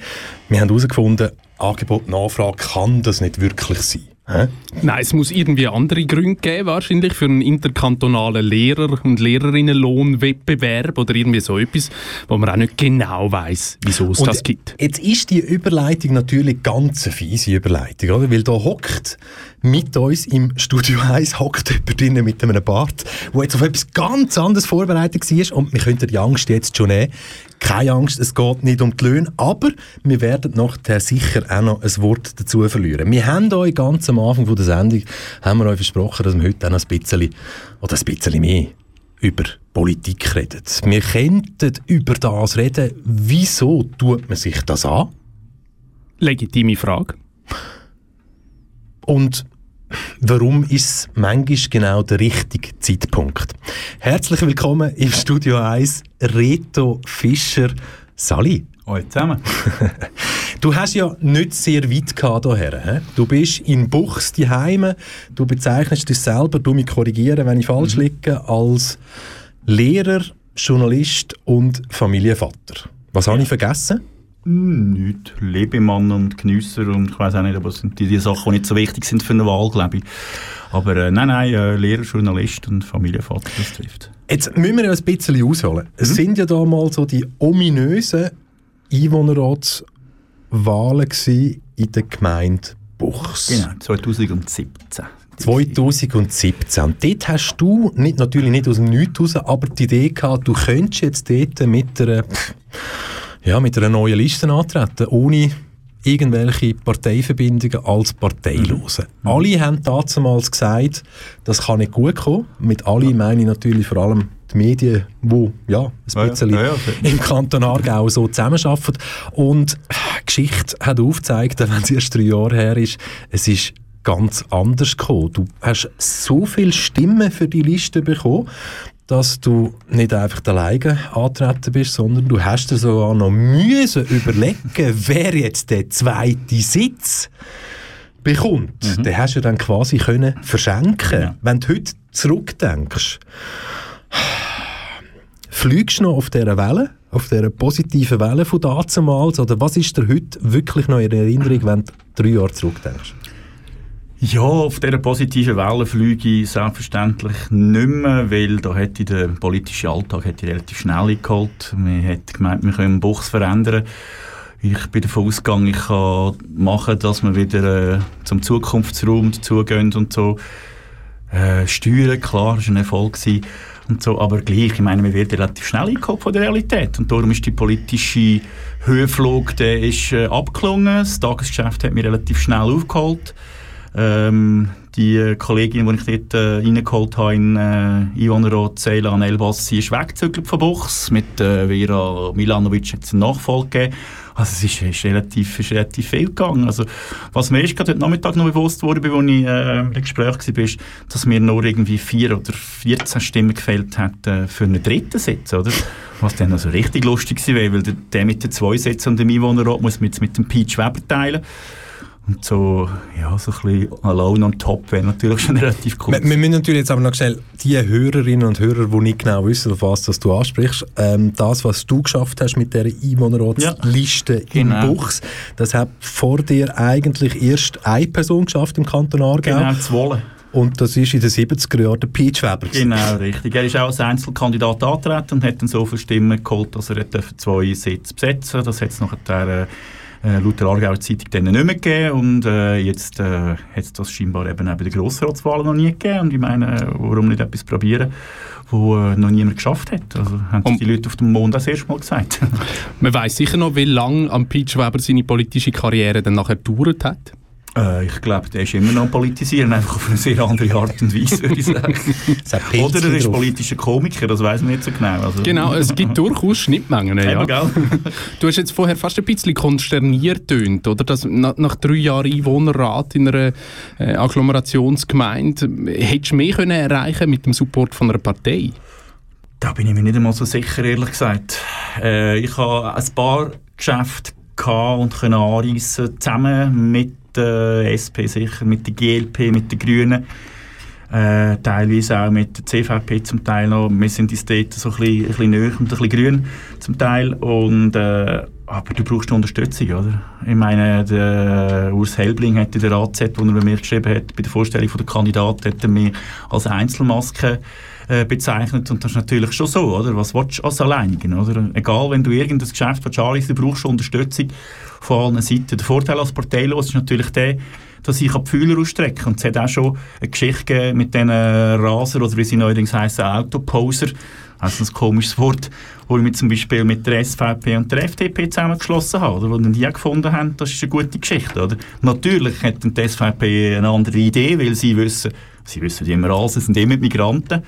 Wir haben herausgefunden, Angebot Nachfrage kann das nicht wirklich sein. Hä? Nein, es muss irgendwie andere Gründe geben, wahrscheinlich für einen interkantonalen Lehrer- und Lehrerinnenlohnwettbewerb oder irgendwie so etwas, wo man auch nicht genau weiß, wieso es Und das gibt. Jetzt ist die Überleitung natürlich ganz eine fiese Überleitung, oder? Weil da hockt mit uns im Studio 1 hockt jemand drinnen mit einem Bart, der jetzt auf etwas ganz anderes vorbereitet war und wir könnten die Angst jetzt schon nehmen. Keine Angst, es geht nicht um die Löhne, aber wir werden nachher sicher auch noch ein Wort dazu verlieren. Wir haben euch ganz am Anfang von der Sendung haben wir euch versprochen, dass wir heute auch noch ein bisschen, oder ein bisschen mehr über Politik reden. Wir könnten über das reden, wieso tut man sich das an? Legitime Frage. Und warum ist es manchmal genau der richtige Zeitpunkt? Herzlich willkommen im Studio 1, Reto Fischer. Sali. Hallo zusammen. Du hast ja nicht sehr weit gehabt hierher. he? Du bist in Buchs die Heime. Du bezeichnest dich selber, du mich korrigieren, wenn ich falsch liege, als Lehrer, Journalist und Familienvater. Was habe ich vergessen? Nicht. Lebemann und Genüsser und ich weiß auch nicht, aber es sind die, die Sachen, die nicht so wichtig sind für eine Wahl, glaube ich. Aber äh, nein, nein, äh, Lehrer, Journalist und Familienvater, das trifft. Jetzt müssen wir ja ein bisschen ausholen. Es sind ja da mal so die ominösen Einwohnerratswahlen in der Gemeinde Buchs. Genau, 2017. 2017. Und dort hast du, nicht, natürlich nicht aus dem Nichts raus, aber die Idee gehabt, du könntest jetzt dort mit einer, ja, mit einer neuen Liste antreten, ohne irgendwelche Parteiverbindungen als Parteilose. Alle haben damals gesagt, das kann nicht gut kommen. Mit alle meine ich natürlich vor allem die Medien, die ja, ein Ja, ja. bisschen Ja, ja. im Kanton Aargau so zusammenarbeiten. Und die Geschichte hat aufgezeigt, wenn es erst drei Jahre her ist, es ist ganz anders gekommen. Du hast so viele Stimmen für die Liste bekommen, dass du nicht einfach alleine antreten bist, sondern du hast dir sogar noch müssen überlegen, wer jetzt der zweite Sitz bekommt. Den hast du dann quasi können verschenken. Ja. Wenn du heute zurückdenkst, fliegst du noch auf dieser Welle, auf dieser positiven Welle von damals, oder was ist dir heute wirklich noch in Erinnerung, wenn du drei Jahre zurückdenkst? Ja, auf dieser positiven Welle fliege ich selbstverständlich nicht mehr, weil da hätte der politische Alltag hätte relativ schnell eingeholt. Man hat gemeint, wir können Buchs verändern. Ich bin davon ausgegangen, ich kann machen, dass wir wieder äh, zum Zukunftsraum dazugehen und so. Äh, Steuern, klar, war ein Erfolg. Und so, aber gleich, ich meine, wir werden relativ schnell eingeholt von der Realität. Und darum ist die politische Höhenflug, der ist äh, abgelungen. Das Tagesgeschäft hat mich relativ schnell aufgeholt. Ähm, die Kollegin, die ich dort äh, reingeholt habe in äh, Einwohnerrat Ceylan Elbas, sie ist weggezügelt von Buchs. Mit äh, Vera Milanovic hat es einen Nachfolge gegeben. Also es ist, ist, relativ, ist relativ viel gegangen. Also, was mir erst heute Nachmittag noch bewusst wurde, als ich äh, im Gespräch war, ist, dass mir nur irgendwie vier oder 14 Stimmen gefehlt hat äh, für einen dritten Sitz, oder? Was dann also richtig lustig wäre, weil der, der mit den zwei Sitzen und dem Einwohnerrat muss man jetzt mit dem Peach Weber teilen. Und so, ja, so ein bisschen alone on top wäre natürlich schon relativ cool. Wir, wir müssen natürlich jetzt aber noch schnell die Hörerinnen und Hörer, die nicht genau wissen, auf was das du ansprichst, ähm, das, was du geschafft hast mit der Einwohnerratsliste in Genau. Buchs, das hat vor dir eigentlich erst eine Person geschafft im Kanton Aargau. Genau, zu wollen. Und das ist in den 70er Jahren der Peach Weber. Genau, richtig. Er ist auch als Einzelkandidat angetreten und hat dann so viele Stimmen geholt, dass er zwei Sitze besetzen Das hat es nachher äh, laut der Aargauer Zeitung dann nicht mehr gegeben und äh, jetzt äh, hat es das scheinbar eben auch bei den Grossratswahlen noch nie gegeben und ich meine, äh, warum nicht etwas probieren, wo äh, noch niemand geschafft hat. Also haben Und- die Leute auf dem Mond das erste Mal gesagt. Man weiß sicher noch, wie lange am Peach Weber seine politische Karriere dann nachher gedauert hat. Äh, ich glaube, der ist immer noch Politisieren, einfach auf eine sehr andere Art und Weise, würde ich sagen. Oder er ist drauf. politischer Komiker, das weiß man nicht so genau. Also, Genau, es gibt durchaus Schnittmengen. Ja. Eben, gell? Du hast jetzt vorher fast ein bisschen konsterniert tönt, oder? Dass nach, nach drei Jahren Einwohnerrat in einer äh, Agglomerationsgemeinde hättest du mehr können erreichen mit dem Support von einer Partei. Da bin ich mir nicht einmal so sicher, ehrlich gesagt. Äh, ich habe ein paar Geschäfte gehabt und können anreissen, zusammen mit der SP sicher, mit der GLP, mit den Grünen. Äh, teilweise auch mit der CVP zum Teil noch. Wir sind uns dort so ein bisschen, näher und ein bisschen grün zum Teil. Und, äh, aber du brauchst Unterstützung, oder? Ich meine, der Urs Helbling hat in der AZ, wo er bei mir geschrieben hat, bei der Vorstellung der Kandidaten, hat er mich als Einzelmaske äh, bezeichnet. Und das ist natürlich schon so, oder? Was willst du als Alleinigen, oder? Egal, wenn du irgendein Geschäft willst du brauchst Unterstützung von allen Seiten. Der Vorteil als Parteilos ist natürlich der, dass ich die Fühler ausstrecke. Und es hat auch schon eine Geschichte gegeben mit diesen Raser, oder wie sie neuerdings heissen, Autoposer. Also ein komisches Wort, wo ich mich zum Beispiel mit der SVP und der FDP zusammengeschlossen habe, oder? Wo dann die gefunden haben, das ist eine gute Geschichte, oder? Natürlich hat die SVP eine andere Idee, weil sie wissen, sie wissen immer alles, es sind immer die Migranten.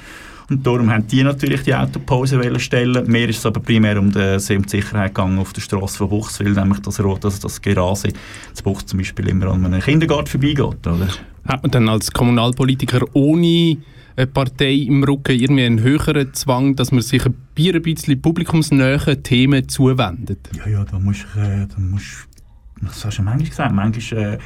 Und darum haben die natürlich die Autopause stellen. Mir ist es aber primär um die, Sicherheit gegangen auf der Straße von Buchswil, nämlich dass, dass das Gerase zu Buchs zum Beispiel immer an einem Kindergarten vorbeigeht. Oder? Hat man dann als Kommunalpolitiker ohne eine Partei im Rücken irgendwie einen höheren Zwang, dass man sich ein bisschen publikumsnähe Themen zuwendet? Ja, ja, da musst du, äh, da musst, das hast du manchmal gesagt, manchmal äh,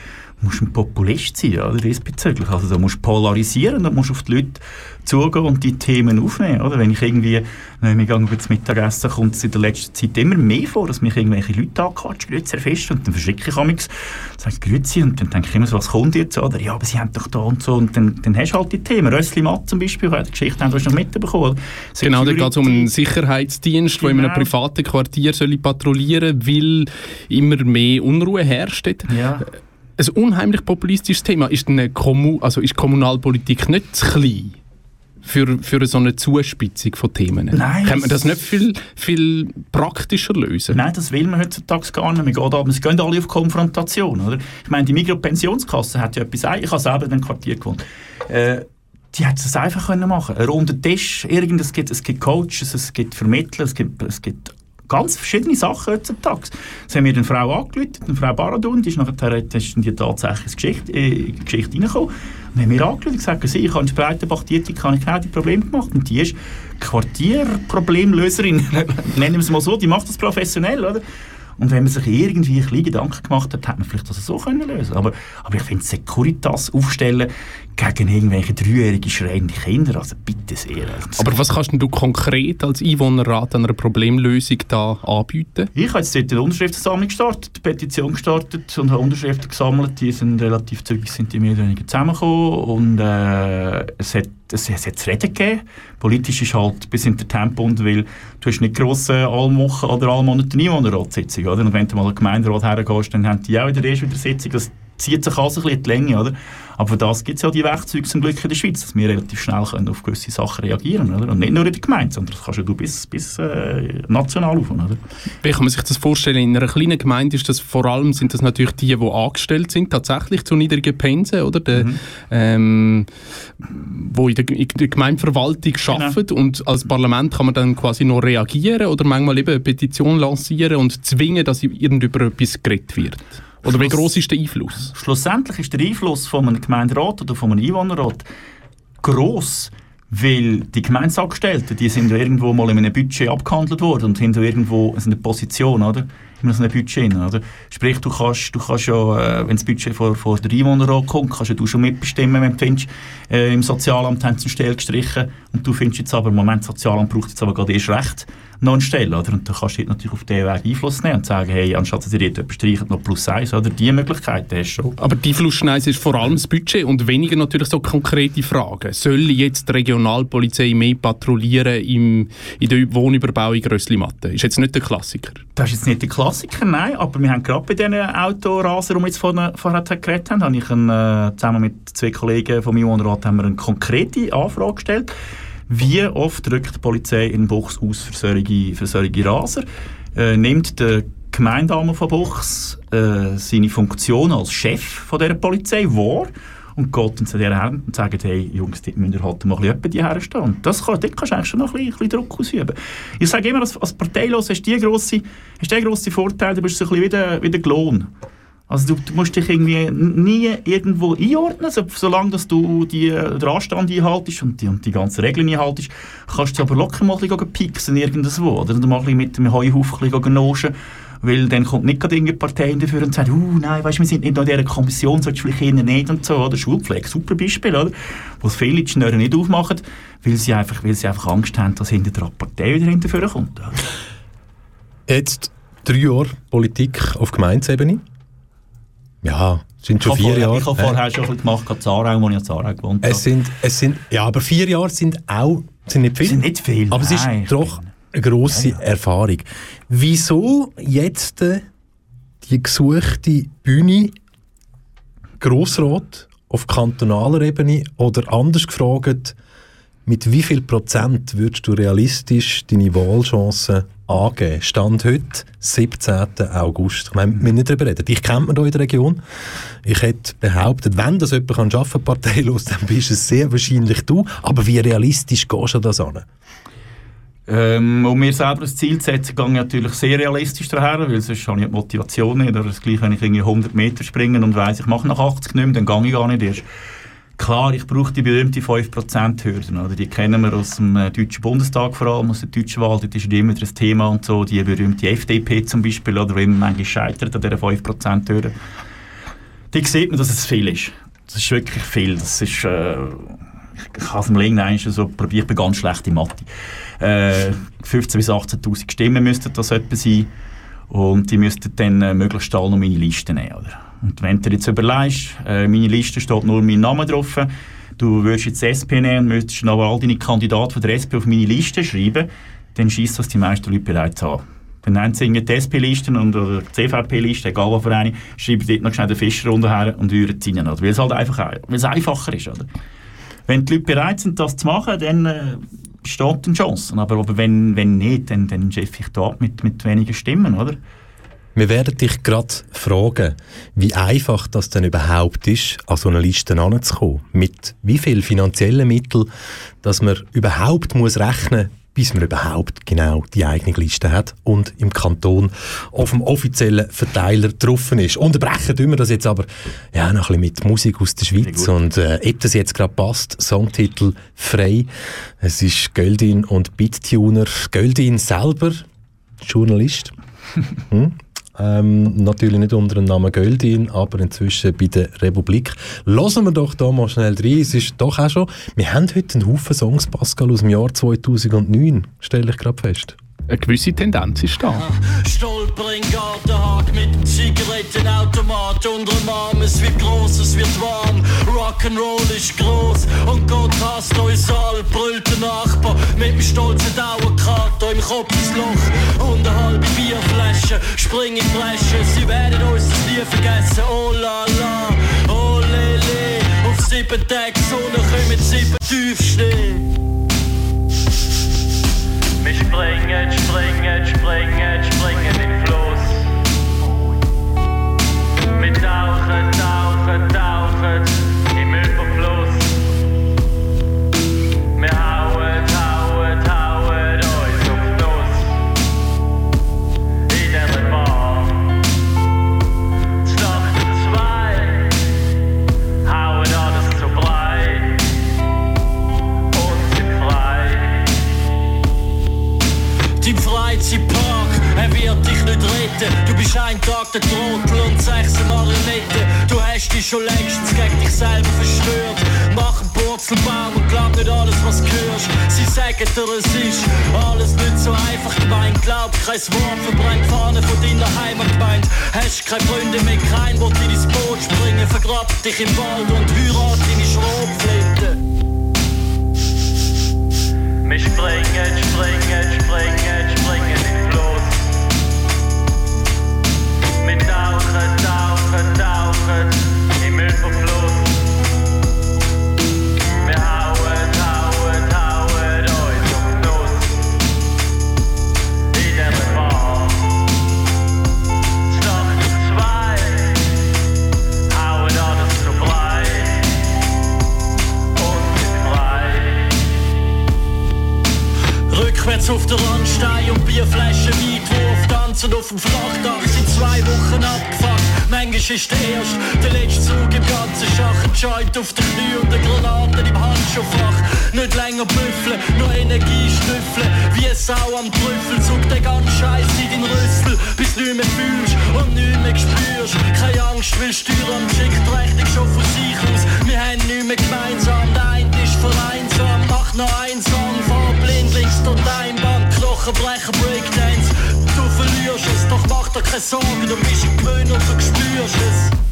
musst ein Populist sein, oder, diesbezüglich. Also da musst du polarisieren, da musst du auf die Leute zugehen und die Themen aufnehmen, oder? Wenn ich irgendwie, wenn ich gehe zum Mittagessen, kommt es in der letzten Zeit immer mehr vor, dass mich irgendwelche Leute anquatschen, grüezi Herr Fest, und dann verschrecke ich amigs, sage ich grüezi, und dann denke ich immer so, was kommt jetzt, oder? Ja, aber sie haben doch da und so, und dann, dann hast du halt die Themen. Rössli Matt zum Beispiel, die Geschichte haben wir noch mitbekommen. Genau, da geht es um einen Sicherheitsdienst, genau. der in einem genau. privaten Quartier soll patrouillieren weil immer mehr Unruhe herrscht. Ja ein unheimlich populistisches Thema. Ist, eine Kommu also ist Kommunalpolitik nicht zu klein? Für, für so eine Zuspitzung von Themen? Nein. Kann man das nicht viel, viel praktischer lösen? Nein, das will man heutzutage gar nicht. Wir gehen, da, wir gehen alle auf Konfrontation. Oder? Ich meine, die Mikropensionskasse hat ja etwas... Ich habe selber in einem Quartier gewohnt. Äh, die hätten es einfach können machen können. Ein runder Tisch, irgend, es, gibt, es gibt Coaches, es gibt Vermittler, es gibt, es gibt ganz verschiedene Sachen heutzutage. Jetzt haben wir eine Frau angerufen, eine Frau Baradun, die ist nachher ist in die tatsächliche Geschichte, äh, Geschichte reingekommen. Und haben wir angerufen und gesagt, sie, ich habe in Breitenbach die, die kann ich genau die Probleme gemacht. Und die ist Quartierproblemlöserin, nennen wir es mal so, die macht das professionell, oder? Und wenn man sich irgendwie ein bisschen Gedanken gemacht hat, hätte man vielleicht das so können lösen aber, aber ich finde, Securitas aufstellen gegen irgendwelche dreijährige schreiende Kinder, also bitte sehr. Aber was kannst du konkret als Einwohnerrat an einer Problemlösung da anbieten? Ich habe jetzt eine Unterschriftensammlung gestartet, eine Petition gestartet und habe Unterschriften gesammelt. Die sind relativ zügig sind die mehr oder weniger zusammengekommen und äh, es hat es, hat reden gegeben. Politisch ist halt bis in der Tempo und weil du hast nicht grosse Allwochen oder Allmonate Einwohnerratssitzung, oder? Und wenn du mal in den Gemeinderat hergehst, dann haben die auch wieder erst wieder Sitzung. Das zieht sich also ein bisschen die Länge, oder? Aber für das gibt es ja die Werkzeuge zum Glück in der Schweiz, dass wir relativ schnell können auf gewisse Sachen reagieren können. Und nicht nur in der Gemeinde, sondern das kannst du bis, bis äh, national aufhören. Oder? Wie kann man sich das vorstellen? In einer kleinen Gemeinde ist das vor allem, sind das natürlich die, die angestellt sind, tatsächlich zu niedrigen Pensen, oder? Die, mhm. ähm, wo in der, in der Gemeindeverwaltung genau. arbeiten und als Parlament kann man dann quasi noch reagieren oder manchmal eben eine Petition lancieren und zwingen, dass irgend über etwas geredet wird. Oder wie groß ist der Einfluss? Schlussendlich ist der Einfluss von einem Gemeinderat oder von einem Einwohnerrat groß, weil die Gemeindeangestellten, die sind ja irgendwo mal in einem Budget abgehandelt worden und haben irgendwo eine Position, oder? In einem Budget, oder? Sprich, du kannst, du kannst ja, äh, wenn das Budget vor, vor der Einwohnerrat kommt, kannst ja du schon mitbestimmen, wenn du findest, äh, im Sozialamt haben sie eine Stelle gestrichen und du findest jetzt aber, im Moment, das Sozialamt braucht jetzt aber gerade erst recht noch eine Stelle. Oder? Und dann kannst du natürlich auf diesen Weg Einfluss nehmen und sagen, hey, anstatt dass ihr etwas streicht, noch plus eins. Oder? Die Möglichkeiten hast du schon. Aber die Einflussschneise ist vor allem das Budget und weniger natürlich so konkrete Fragen. Soll jetzt die Regionalpolizei mehr patrouillieren im, in der Wohnüberbauung Rösslimatte? Ist jetzt nicht der Klassiker. Das ist jetzt nicht der Klassiker, nein. Aber wir haben gerade bei diesen Autorasern, die wir jetzt vorher, vorher geredet haben, habe ich einen, äh, zusammen mit zwei Kollegen von meinem Wohnrat haben wir eine konkrete Anfrage gestellt wie oft rückt die Polizei in Buchs aus für solche, für solche Raser? Äh, nimmt der Gemeindeamer von Buchs äh, seine Funktion als Chef von dieser Polizei wahr und geht zu dieser her und sagt, hey Jungs, die müssen halt mal bisschen herstehen. Und das kann, dort kannst du eigentlich schon noch ein bisschen, Druck ausüben. Ich sage immer, als, als Parteilos hast du grossen, grossen Vorteil, du bist so ein bisschen wie der, wie der Klon. Also du, du, musst dich irgendwie nie irgendwo einordnen, so, solange dass du den Anstand einhaltest und die, und die ganzen Regeln einhaltest, kannst du aber locker mal ein bisschen pixen irgendwo, oder mal ein bisschen mit dem Heuhaufen ein bisschen weil dann kommt nicht gerade irgendeine Partei dafür und sagt, uh, nein, weißt, wir sind nicht in dieser Kommission, solltest du vielleicht nicht und so, oder Schulpflege, super Beispiel, oder? Wo viele die Schnüre nicht aufmachen, weil sie einfach, weil sie einfach Angst haben, dass hinter der Partei wieder hinterher kommt. Oder? Jetzt drei Jahre Politik auf Gemeindeebene. Ja, es sind schon vier Jahre. Ich habe vorher schon ein bisschen gemacht, in Zarau, wo ich in Zarau gewohnt habe. Es sind, es sind, ja, aber vier Jahre sind auch sind nicht viel. Sind nicht viel, Aber es ist nein, doch eine grosse ja, ja. Erfahrung. Wieso jetzt äh, die gesuchte Bühne Grossrat auf kantonaler Ebene oder anders gefragt, Mit wie viel Prozent würdest du realistisch deine Wahlchancen angeben? Stand heute, 17. August. Ich meine, wir müssen nicht darüber reden. Ich kenne man hier in der Region. Ich hätte behauptet, wenn das jemand kann schaffen parteilos, dann bist es sehr wahrscheinlich du. Aber wie realistisch gehst du das an? Ähm, um mir selber ein Ziel zu setzen, gehe ich natürlich sehr realistisch daher, weil sonst habe ich die Motivation nicht. Oder das gleiche, wenn ich irgendwie 100 Meter springe und weiss, ich mache nach 80 nicht mehr, dann gehe ich gar nicht erst. Klar, ich brauche die berühmte 5%-Hürde. Die kennen wir aus dem äh, Deutschen Bundestag vor allem, aus der deutschen Wahl. Dort ist immer das Thema und so. Die berühmte FDP zum Beispiel, oder wo immer manchmal scheitert an dieser 5%-Hürde. Da sieht man, dass es viel ist. Das ist wirklich viel. Das ist... Äh, ich habe es mir irgendwann so probiert, ich bin ganz schlecht in Mathe. Äh, 15.000 bis 18'000 Stimmen müssten das etwa sein. Und die müssten dann äh, möglichst alle noch meine Liste nehmen. Oder? Und wenn du jetzt überlegst, äh, meine Liste steht nur mein Name drauf, du würdest jetzt SP nehmen und müsstest noch all deine Kandidaten von der SP auf meine Liste schreiben, dann schießt das die meisten Leute bereits an. Dann nehmen sie die SP-Listen und oder die CVP-Liste, egal was für eine, schreiben dort noch schnell den Fischer runterher und würden es rein. Weil es halt einfach weil es einfacher ist. Oder? Wenn die Leute bereit sind, das zu machen, dann äh, steht eine Chance. Aber, aber wenn, wenn nicht, dann, dann schaffe ich da mit, mit wenigen Stimmen, oder? Wir werden dich gerade fragen, wie einfach das denn überhaupt ist, an so eine Liste heranzukommen. Mit wie viel finanziellen Mitteln, dass man überhaupt muss rechnen bis man überhaupt genau die eigene Liste hat und im Kanton auf dem offiziellen Verteiler getroffen ist. Unterbrechen tun wir das jetzt aber ja, noch ein bisschen mit Musik aus der Schweiz und äh, ob das jetzt gerade passt, Songtitel «Frei». Es ist Göldin und Bittuner. Göldin selber, Journalist. hm? Ähm, natürlich nicht unter dem Namen Göldin, aber inzwischen bei der Republik. Lassen wir doch da mal schnell rein. Es ist doch auch schon, wir haben heute einen Haufen Songs, Pascal, aus dem Jahr 2009, stelle ich gerade fest. Eine gewisse Tendenz ist da. Stolper in Gartenhag mit Zigarettenautomat unter dem Arm. Es wird groß, es wird warm. Rock'n'Roll ist groß und Gott hasst uns all. Brüllt der Nachbar mit dem stolzen Dauerkater im Kopf ins Loch. Und eine halbe Bierflasche, spring in Flasche. Sie werden uns das nie vergessen. Oh la la, oh lele. Auf sieben Tage Sonne kommen sieben Tiefschnee. Sagen dir, es ist alles nicht so einfach gemeint. Glaub kein Wort, verbrennt Fahne von deiner Heimatgemeinde. Hast keine Freunde mehr, kein, wo dir ins Boot springen. Vergrab dich im Wald und heirat deine Schrotflinte. Auf der Randstein und Bierflaschen Weitwurf Tanzen auf dem Flachdach sind zwei Wochen abgefuckt Manchmal ist der erste, der letzte Zug im ganzen Schach Ein Joint auf den Knie und eine Granate im Handschuhfach. Nicht länger büffeln, nur Energie schnüffeln. Wie eine Sau am Trüffel Zug den ganzen Scheiß in den Rüssel Bis du nicht mehr fühlst und nicht mehr spürst. Keine Angst, weil Steuern schickt Rechnung schon von sich aus. Wir haben nicht mehr gemeinsam, der eine ist vereinsam. Mach noch Song, fahr blindlings durch dein Band Knochen brechen, Breakdance. Du verlierst es, doch mach dir keine Sorgen Du bist gewöhnt und du spürst es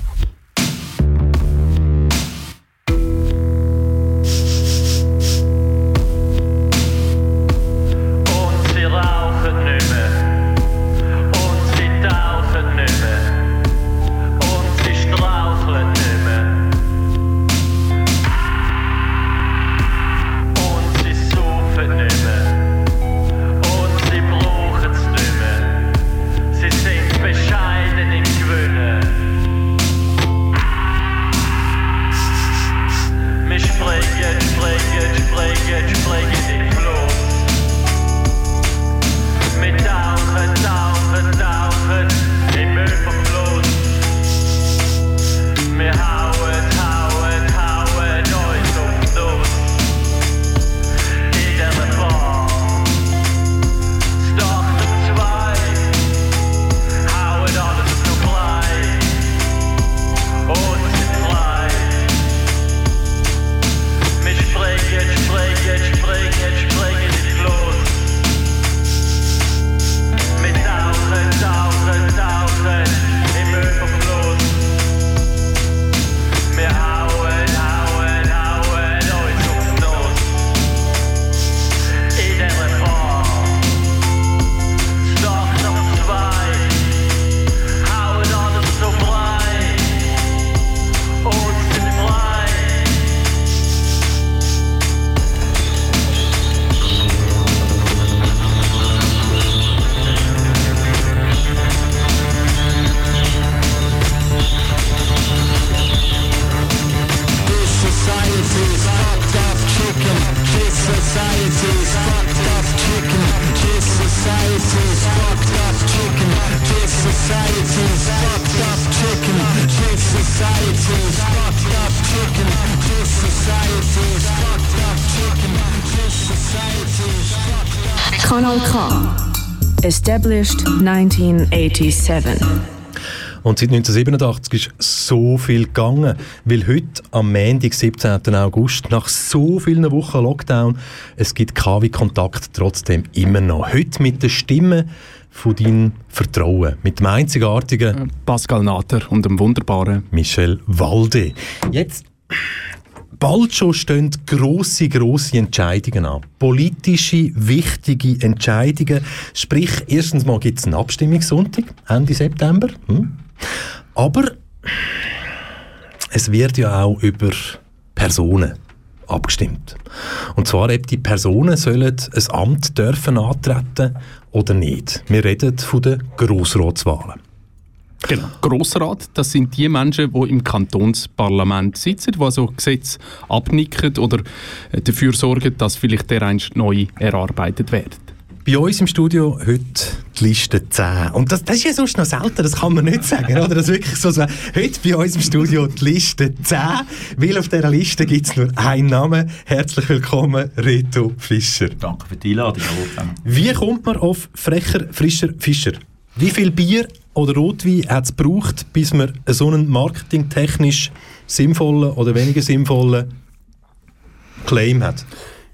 Established 1987. Und seit 1987 ist so viel gegangen, weil heute am Montag, 17. August, nach so vielen Wochen Lockdown, es gibt KW-Kontakt trotzdem immer noch. Heute mit der Stimme von deinem Vertrauen, mit dem einzigartigen Pascal Natter und dem wunderbaren Michel Walde. Jetzt Bald schon stehen grosse, grosse Entscheidungen an. Politische, wichtige Entscheidungen. Sprich, erstens mal gibt es einen Abstimmungssonntag, Ende September. Hm? Aber es wird ja auch über Personen abgestimmt. Und zwar, ob die Personen sollen ein Amt dürfen antreten oder nicht. Wir reden von den Grossratswahlen. Genau. Grossrat, das sind die Menschen, die im Kantonsparlament sitzen, die also Gesetze abnicken oder äh, dafür sorgen, dass vielleicht der einst neu erarbeitet werden. Bei uns im Studio heute die Liste 10. Und das, das ist ja sonst noch selten, das kann man nicht sagen. Oder? Das ist wirklich so, so. Heute bei uns im Studio die Liste 10, weil auf dieser Liste gibt es nur einen Namen. Herzlich willkommen, Reto Fischer. Danke für die Einladung. Wie kommt man auf Frecher, Frischer, Fischer? Wie viel Bier oder Rotwein hat es gebraucht, bis man so einen marketingtechnisch sinnvollen oder weniger sinnvollen Claim hat?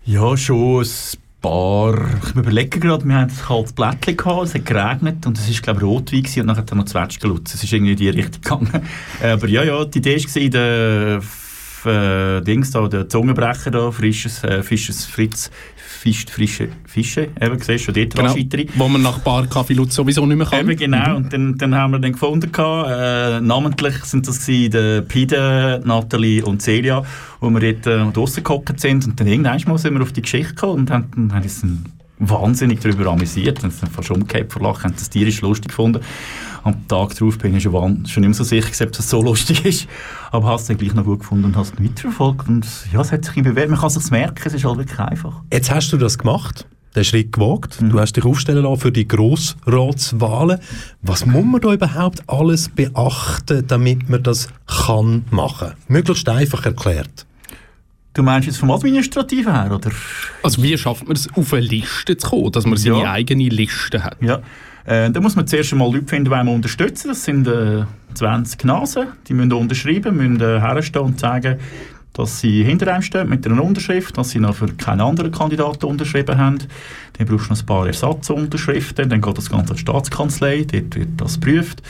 Ja, schon ein paar. Ich überlege gerade, wir hatten ein kaltes Blättchen gehabt, es hat geregnet und es war, glaube ich, Rotwein gewesen, und nachher hat noch Zwetschgen gelutzt. Es ist irgendwie in die Richtung gegangen. Aber ja, ja, die Idee war, der äh, Dings da, der Zungenbrecher da, frisches, äh, Fisches Fritz, Fisch, frische Fische, eben, siehst du, schon dort genau, wo man nach Bar Kaffee Lutz sowieso nicht mehr kann. Eben, genau, mhm. und dann, dann haben wir den gefunden, gehabt, äh, namentlich sind das der Pide, Nathalie und Celia, wo wir dort äh, draussen gehockt sind. Und dann irgendwann mal sind wir auf die Geschichte gekommen und haben, haben wahnsinnig darüber amüsiert, haben es dann fast umgekehrt vor Lachen, haben das tierisch lustig gefunden. Am Tag darauf bin ich schon, schon immer so sicher, ob es so lustig ist, aber hast es dann gleich noch gut gefunden und hast es weiterverfolgt und ja, es hat sich bewährt, man kann es sich merken, es ist halt wirklich einfach. Jetzt hast du das gemacht, den Schritt gewagt, mhm. du hast dich aufstellen lassen für die Grossratswahlen. Was muss man da überhaupt alles beachten, damit man das kann machen? Möglichst einfach erklärt. Du meinst jetzt vom Administrativen her, oder? Also wie schafft man es, auf eine Liste zu kommen, dass man seine ja. eigene Liste hat? Ja, äh, da muss man zuerst einmal Leute finden, die man unterstützen. Das sind äh, 20 Nasen, die müssen unterschreiben, müssen äh, herstehen und sagen, dass sie hinter einem stehen mit einer Unterschrift, dass sie noch für keinen anderen Kandidaten unterschrieben haben. Dann brauchst du noch ein paar Ersatzunterschriften, dann geht das Ganze an die Staatskanzlei, dort wird das geprüft.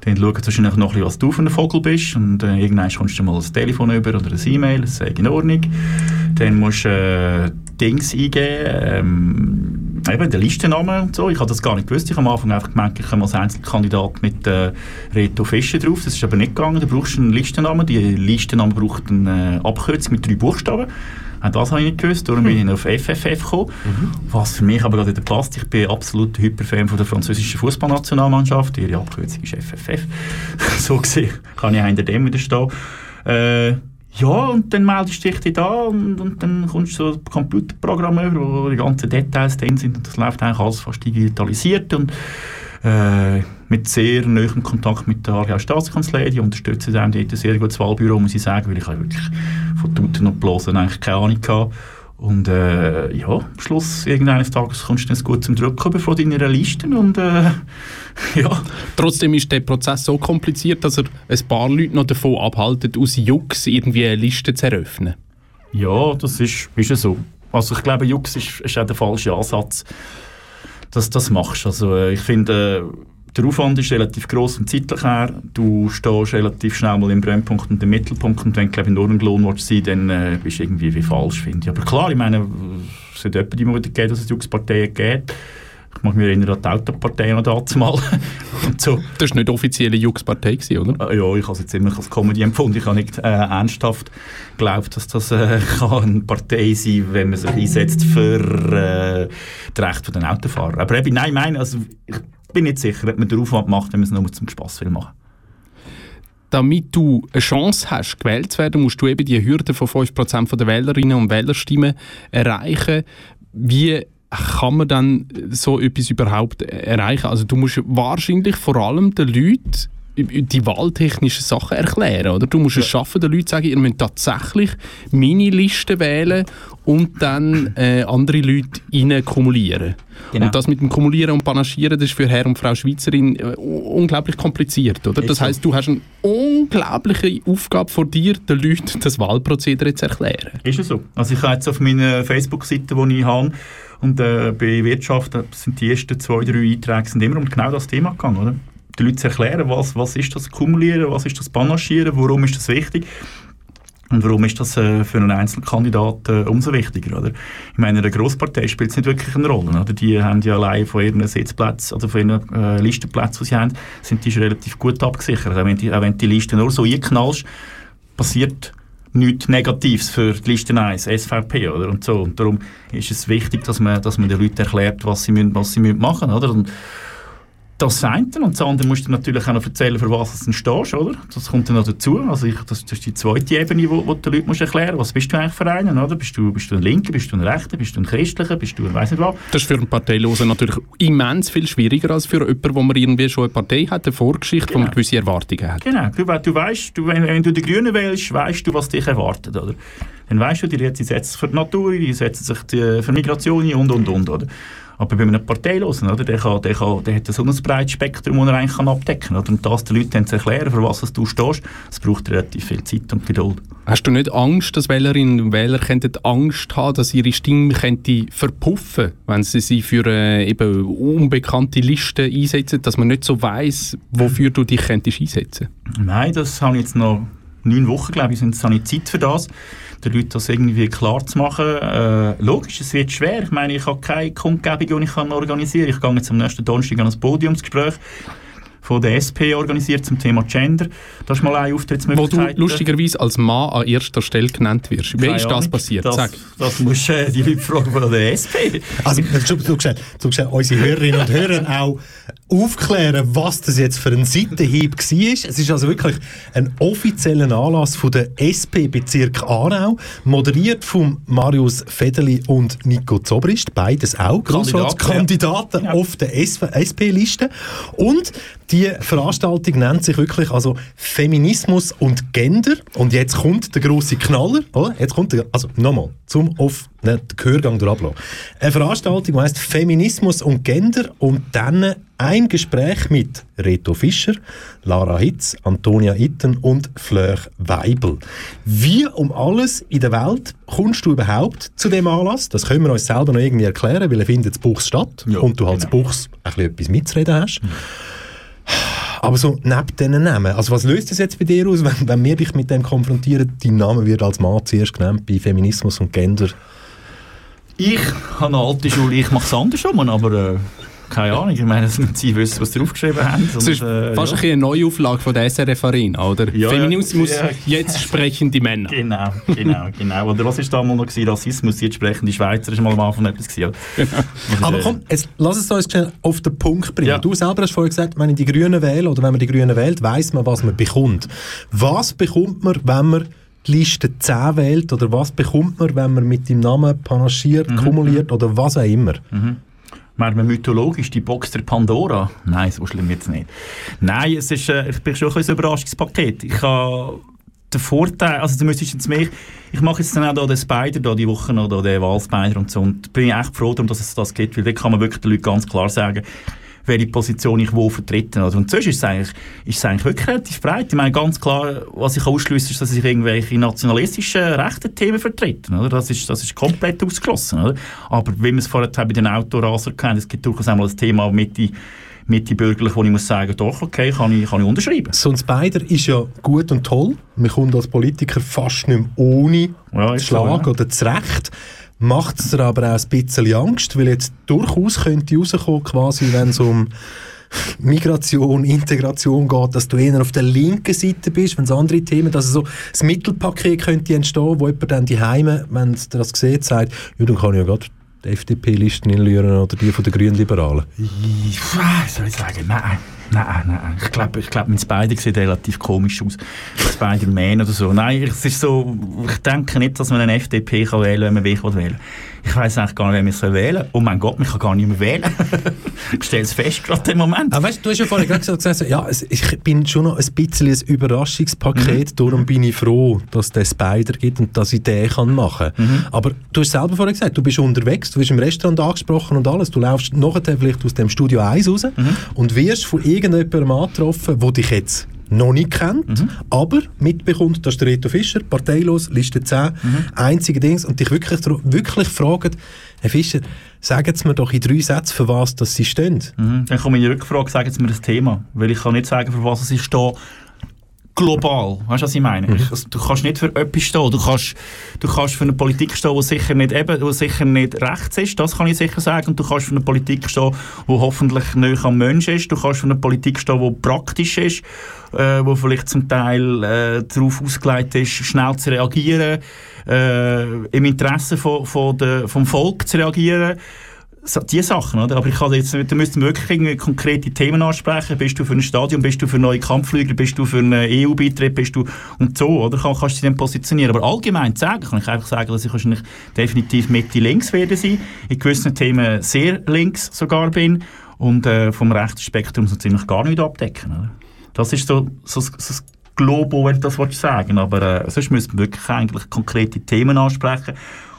Dann schauen sie wahrscheinlich noch ein bisschen, was du für ein Vogel bist und äh, irgendwann kommst du mal ein Telefon über oder ein E-Mail, das ist in Ordnung. Dann musst du äh, Dings eingeben, ähm, eben den Listennamen und so. Ich habe das gar nicht gewusst. Ich habe am Anfang einfach gemerkt, ich komme als Einzelkandidat mit äh, Reto Fischer drauf. Das ist aber nicht gegangen. Du brauchst einen Listennamen. Die Listennamen braucht eine äh, Abkürzung mit drei Buchstaben. Auch das habe ich nicht gewusst, darum bin ich auf FFF gekommen. Mhm. Was für mich aber gerade wieder passt. Ich bin absolut Hyperfan von der französischen Fußballnationalmannschaft. Ihre Abkürzung ist FFF. so gesehen kann ich hinter dem wieder stehen. Äh, ja, und dann meldest du dich da und, und dann kommst du so ein Computerprogramm über, wo die ganzen Details drin sind und das läuft eigentlich alles fast digitalisiert und äh, mit sehr nahem Kontakt mit der Aargau Staatskanzlei, die unterstützen einem dort ein sehr gutes Wahlbüro, muss ich sagen, weil ich wirklich von Tuten und Blosen eigentlich keine Ahnung hatte. Und äh, ja, am Schluss irgendeines Tages kommst du dann gut zum Drücken von deiner Liste und äh, ja. Trotzdem ist der Prozess so kompliziert, dass er ein paar Leute noch davon abhalten, aus Jux irgendwie eine Liste zu eröffnen. Ja, das ist, ist ja so. Also ich glaube, Jux ist, ist auch der falsche Ansatz, dass du das machst. Also äh, ich finde... Äh, der Aufwand ist relativ groß und zeitlich her. Du stehst relativ schnell mal im Brennpunkt und im Mittelpunkt und wenn du in Nordenglohn willst sein, dann äh, bist du irgendwie wie falsch, finde ich. Aber klar, ich meine, es hat jemanden immer wieder gegeben, dass es Jux-Parteien gibt. Ich mag mich erinnern an die Autopartei noch dazu mal. und so. Das war nicht offizielle Jux-Partei, oder? Äh, ja, ich habe es jetzt immer als Comedy empfunden. Ich habe nicht äh, ernsthaft geglaubt, dass das äh, kann eine Partei sein kann, wenn man sich einsetzt für äh, das Recht der Autofahrer. Aber eben, nein, ich meine, also, ich bin nicht sicher, ob man den Aufwand macht, wenn man es nur zum Spass will machen damit du eine Chance hast, gewählt zu werden, musst du eben die Hürde von 5% der Wählerinnen und Wählerstimmen erreichen. Wie kann man dann so etwas überhaupt erreichen? Also du musst wahrscheinlich vor allem den Leuten die wahltechnischen Sachen erklären, oder? Du musst es schaffen, den Leuten zu sagen, ihr müsst tatsächlich meine Liste wählen und dann äh, andere Leute rein kumulieren. Genau. Und das mit dem Kumulieren und Panaschieren, das ist für Herr und Frau Schweizerin äh, unglaublich kompliziert, oder? Das heißt, du hast eine unglaubliche Aufgabe vor dir, den Leuten das Wahlprozedere zu erklären. Ist es so? Also ich habe jetzt auf meiner Facebook-Seite, die ich habe, und äh, bei Wirtschaft äh, sind die ersten zwei, drei Einträge sind immer um genau das Thema gegangen, oder? Die Leute zu erklären, was, was ist das Kumulieren, was ist das Panaschieren, warum ist das wichtig und warum ist das äh, für einen Einzelkandidat äh, umso wichtiger, oder? Ich meine, in einer Grosspartei spielt es nicht wirklich eine Rolle, oder? Die haben ja allein von ihren Sitzplätzen oder von ihren äh, Listenplätzen, die sie haben, sind die schon relativ gut abgesichert. Auch wenn, die, auch wenn die Liste nur so einknallst, passiert nichts Negatives für die Liste 1, SVP, oder? Und so. Und darum ist es wichtig, dass man, dass man den Leuten erklärt, was sie, müssen, was sie müssen machen oder? Und das eine. Und das andere musst du natürlich auch noch erzählen, für was du stehst, oder? Das kommt dann noch dazu. Also ich, das, das ist die zweite Ebene, wo, wo du den Leuten musst erklären musst. Was bist du eigentlich für einen, oder? Bist du, bist du ein Linker, bist du ein Rechter, bist du ein Christlicher, bist du ein weiss nicht was? Das ist für einen Parteilosen natürlich immens viel schwieriger als für jemanden, wo man irgendwie schon eine Partei hat, eine Vorgeschichte, wo man Genau. gewisse Erwartungen hat. Genau, du, du weißt, du, wenn, wenn du die Grünen wählst, weißt du, was dich erwartet, oder? Dann weißt du, die die setzen sich für die Natur, die setzen sich die, für Migration und und und, oder? Aber bei einem Parteilosen, oder? Der, kann, der, kann, der hat so ein breites Spektrum, das er eigentlich kann abdecken kann. Und das den Leuten zu erklären, für was du stehst, das braucht relativ viel Zeit und Geduld. Hast du nicht Angst, dass Wählerinnen und Wähler könnten Angst haben, dass ihre Stimme könnte verpuffen, wenn sie sie für äh, eben unbekannte Listen einsetzen, dass man nicht so weiß, wofür du dich könntest einsetzen? Nein, das habe ich jetzt noch neun Wochen, glaube ich, sind, habe ich Zeit für das, den Leuten das irgendwie klar zu machen. Äh, logisch, es wird schwer. Ich meine, ich habe keine Kundgebung, die ich kann organisieren kann. Ich gehe jetzt am nächsten Donnerstag an ein Podiumsgespräch von der SP organisiert zum Thema Gender. Das ist mal eine Wo Auftrittsmöglichkeit. du lustigerweise als Mann an erster Stelle genannt wirst. Wie Keine ist das Ahnung. passiert? Das, Sag. das musst du äh, die Leute fragen von der SP. Also, du, du, du, du, unsere Hörerinnen und Hörer auch aufklären, was das jetzt für ein Seitenhieb war. Es ist also wirklich ein offizieller Anlass von der SP-Bezirk Aarau, moderiert von Marius Federli und Nico Zobrist, beides auch Grossratskandidaten ja. auf der SP-Liste. Und die Veranstaltung nennt sich wirklich also Feminismus und Gender. Und jetzt kommt der große Knaller, oder? Jetzt kommt der, also nochmal, zum auf ne, den Gehörgang durchablassen. Eine Veranstaltung, die heisst Feminismus und Gender und dann ein Gespräch mit Reto Fischer, Lara Hitz, Antonia Itten und Fleur Weibel. Wie um alles in der Welt kommst du überhaupt zu dem Anlass? Das können wir uns selber noch irgendwie erklären, weil er findet in Buchs statt Ja, und du halt genau. Buchs ein bisschen etwas mitzureden hast. Aber so neben diesen Namen, also was löst das jetzt bei dir aus, wenn, wenn wir dich mit dem konfrontieren, dein Name wird als Mann zuerst genannt bei Feminismus und Gender? Ich habe eine alte Schule, ich mache es andersrum, aber äh, keine Ahnung. Ich meine, es müssen sie wissen, was sie aufgeschrieben haben. Das ist äh, fast ja. eine Neuauflage von der SRF Arena, oder? Ja. Feminismus, Ja. jetzt sprechen die Männer. Genau, genau, genau. Oder was war damals noch? Gewesen? Rassismus, die entsprechende Schweizer ist mal am Anfang etwas gewesen. Also, Aber äh, komm, jetzt, lass es uns schnell auf den Punkt bringen. Du selber hast vorhin gesagt, wenn man die Grünen wählt oder wenn man die Grünen wählt, weiß man, was man bekommt. Was bekommt man, wenn man die Liste 10 wählt oder was bekommt man, wenn man mit dem Namen panaschiert, Mhm. kumuliert oder was auch immer? Meint man mythologisch, die Box der Pandora? Nein, so schlimm jetzt nicht. Nein, es ist, äh, ich bin schon ein bisschen ein Überraschungspaket. Ich habe den Vorteil, also du müsstest jetzt mehr, ich mache jetzt dann auch da den Spider da die Woche noch, da den Wahlspider und so, und bin ich echt froh darum, dass es das gibt, weil da kann man wirklich den Leuten ganz klar sagen, welche Position ich wo vertreten. Oder? Und sonst ist es, eigentlich, ist es eigentlich wirklich relativ breit. Ich meine, ganz klar, was ich ausschließe, ist, dass ich irgendwelche nationalistischen rechten Themen vertrete. Oder? Das, ist, das ist komplett ausgeschlossen. Oder? Aber wie wir es vorher bei den Autorasern kennen, es gibt durchaus einmal ein Thema mit die Mitte bürgerlich, wo ich muss sagen, doch, okay, kann ich, kann ich unterschreiben. So ein Spider ist ja gut und toll. Man kommt als Politiker fast nicht mehr ohne Ja, schlagen ja. oder zurecht. Macht es dir aber auch ein bisschen Angst, weil jetzt durchaus könnte rauskommen, quasi, wenn es um Migration, Integration geht, dass du eher auf der linken Seite bist, wenn es andere Themen, dass so das Mittelpaket könnte entstehen, wo jemand dann die Heime, wenn es das sieht, sagt, ja, dann kann ich ja gerade die FDP-Listen inlüren oder die von den Grünliberalen. Ich soll ich sagen, nein. Nein, nein. Ich glaube, ich glaub, mein Spider sieht relativ komisch aus. Spider-Man oder so. Nein, es ist so, ich denke nicht, dass man eine FDP kann wählen kann, wenn man welche wählen will. Ich weiß eigentlich gar nicht, wer mich wählen soll. Oh mein Gott, mich kann gar nicht mehr wählen. ich stelle es fest, gerade im Moment. Aber weißt, du hast ja vorhin gerade gesagt, ja, ich bin schon noch ein bisschen ein Überraschungspaket, mhm. darum bin ich froh, dass es den Spider gibt und dass ich den kann machen kann. Mhm. Aber du hast selber vorhin gesagt, du bist unterwegs, du bist im Restaurant angesprochen und alles, du läufst nachher vielleicht aus dem Studio 1 raus mhm. und wirst von irgendjemandem angetroffen, der dich jetzt noch nicht kennt, mhm. aber mitbekommt, das ist der Reto Fischer, parteilos, Liste 10, mhm. einzige Dings und dich wirklich, wirklich fragt, Herr Fischer, sagen Sie mir doch in drei Sätzen, für was das Sie stehen. Mhm. Dann kommt meine Rückfrage, sagen Sie mir das Thema, weil ich kann nicht sagen, für was Sie stehen, global. Weißt du, was ich meine? Mhm. Du kannst nicht für etwas stehen. Du kannst, du kannst für eine Politik stehen, die sicher nicht, eben, die sicher nicht rechts ist, das kann ich sicher sagen. Und du kannst für eine Politik stehen, die hoffentlich näher am Menschen ist. Du kannst für eine Politik stehen, die praktisch ist, äh, die vielleicht zum Teil äh, darauf ausgelegt ist, schnell zu reagieren, äh, im Interesse von, von der, vom Volk zu reagieren die Sachen, oder? Aber ich kann jetzt, da müssten wir wirklich konkrete Themen ansprechen. Bist du für ein Stadion, bist du für neue Kampfflüger, bist du für einen EU-Beitritt, bist du und so, oder? Kann, kannst du dich dann positionieren. Aber allgemein sagen, kann ich einfach sagen, dass ich wahrscheinlich definitiv Mitte-links werde sein. In gewissen Themen sehr links sogar bin und äh, vom rechten Spektrum so ziemlich gar nicht abdecken, oder? Das ist so, so, so das Globo, wenn ich das sagen Aber äh, sonst müssen wir wirklich eigentlich konkrete Themen ansprechen.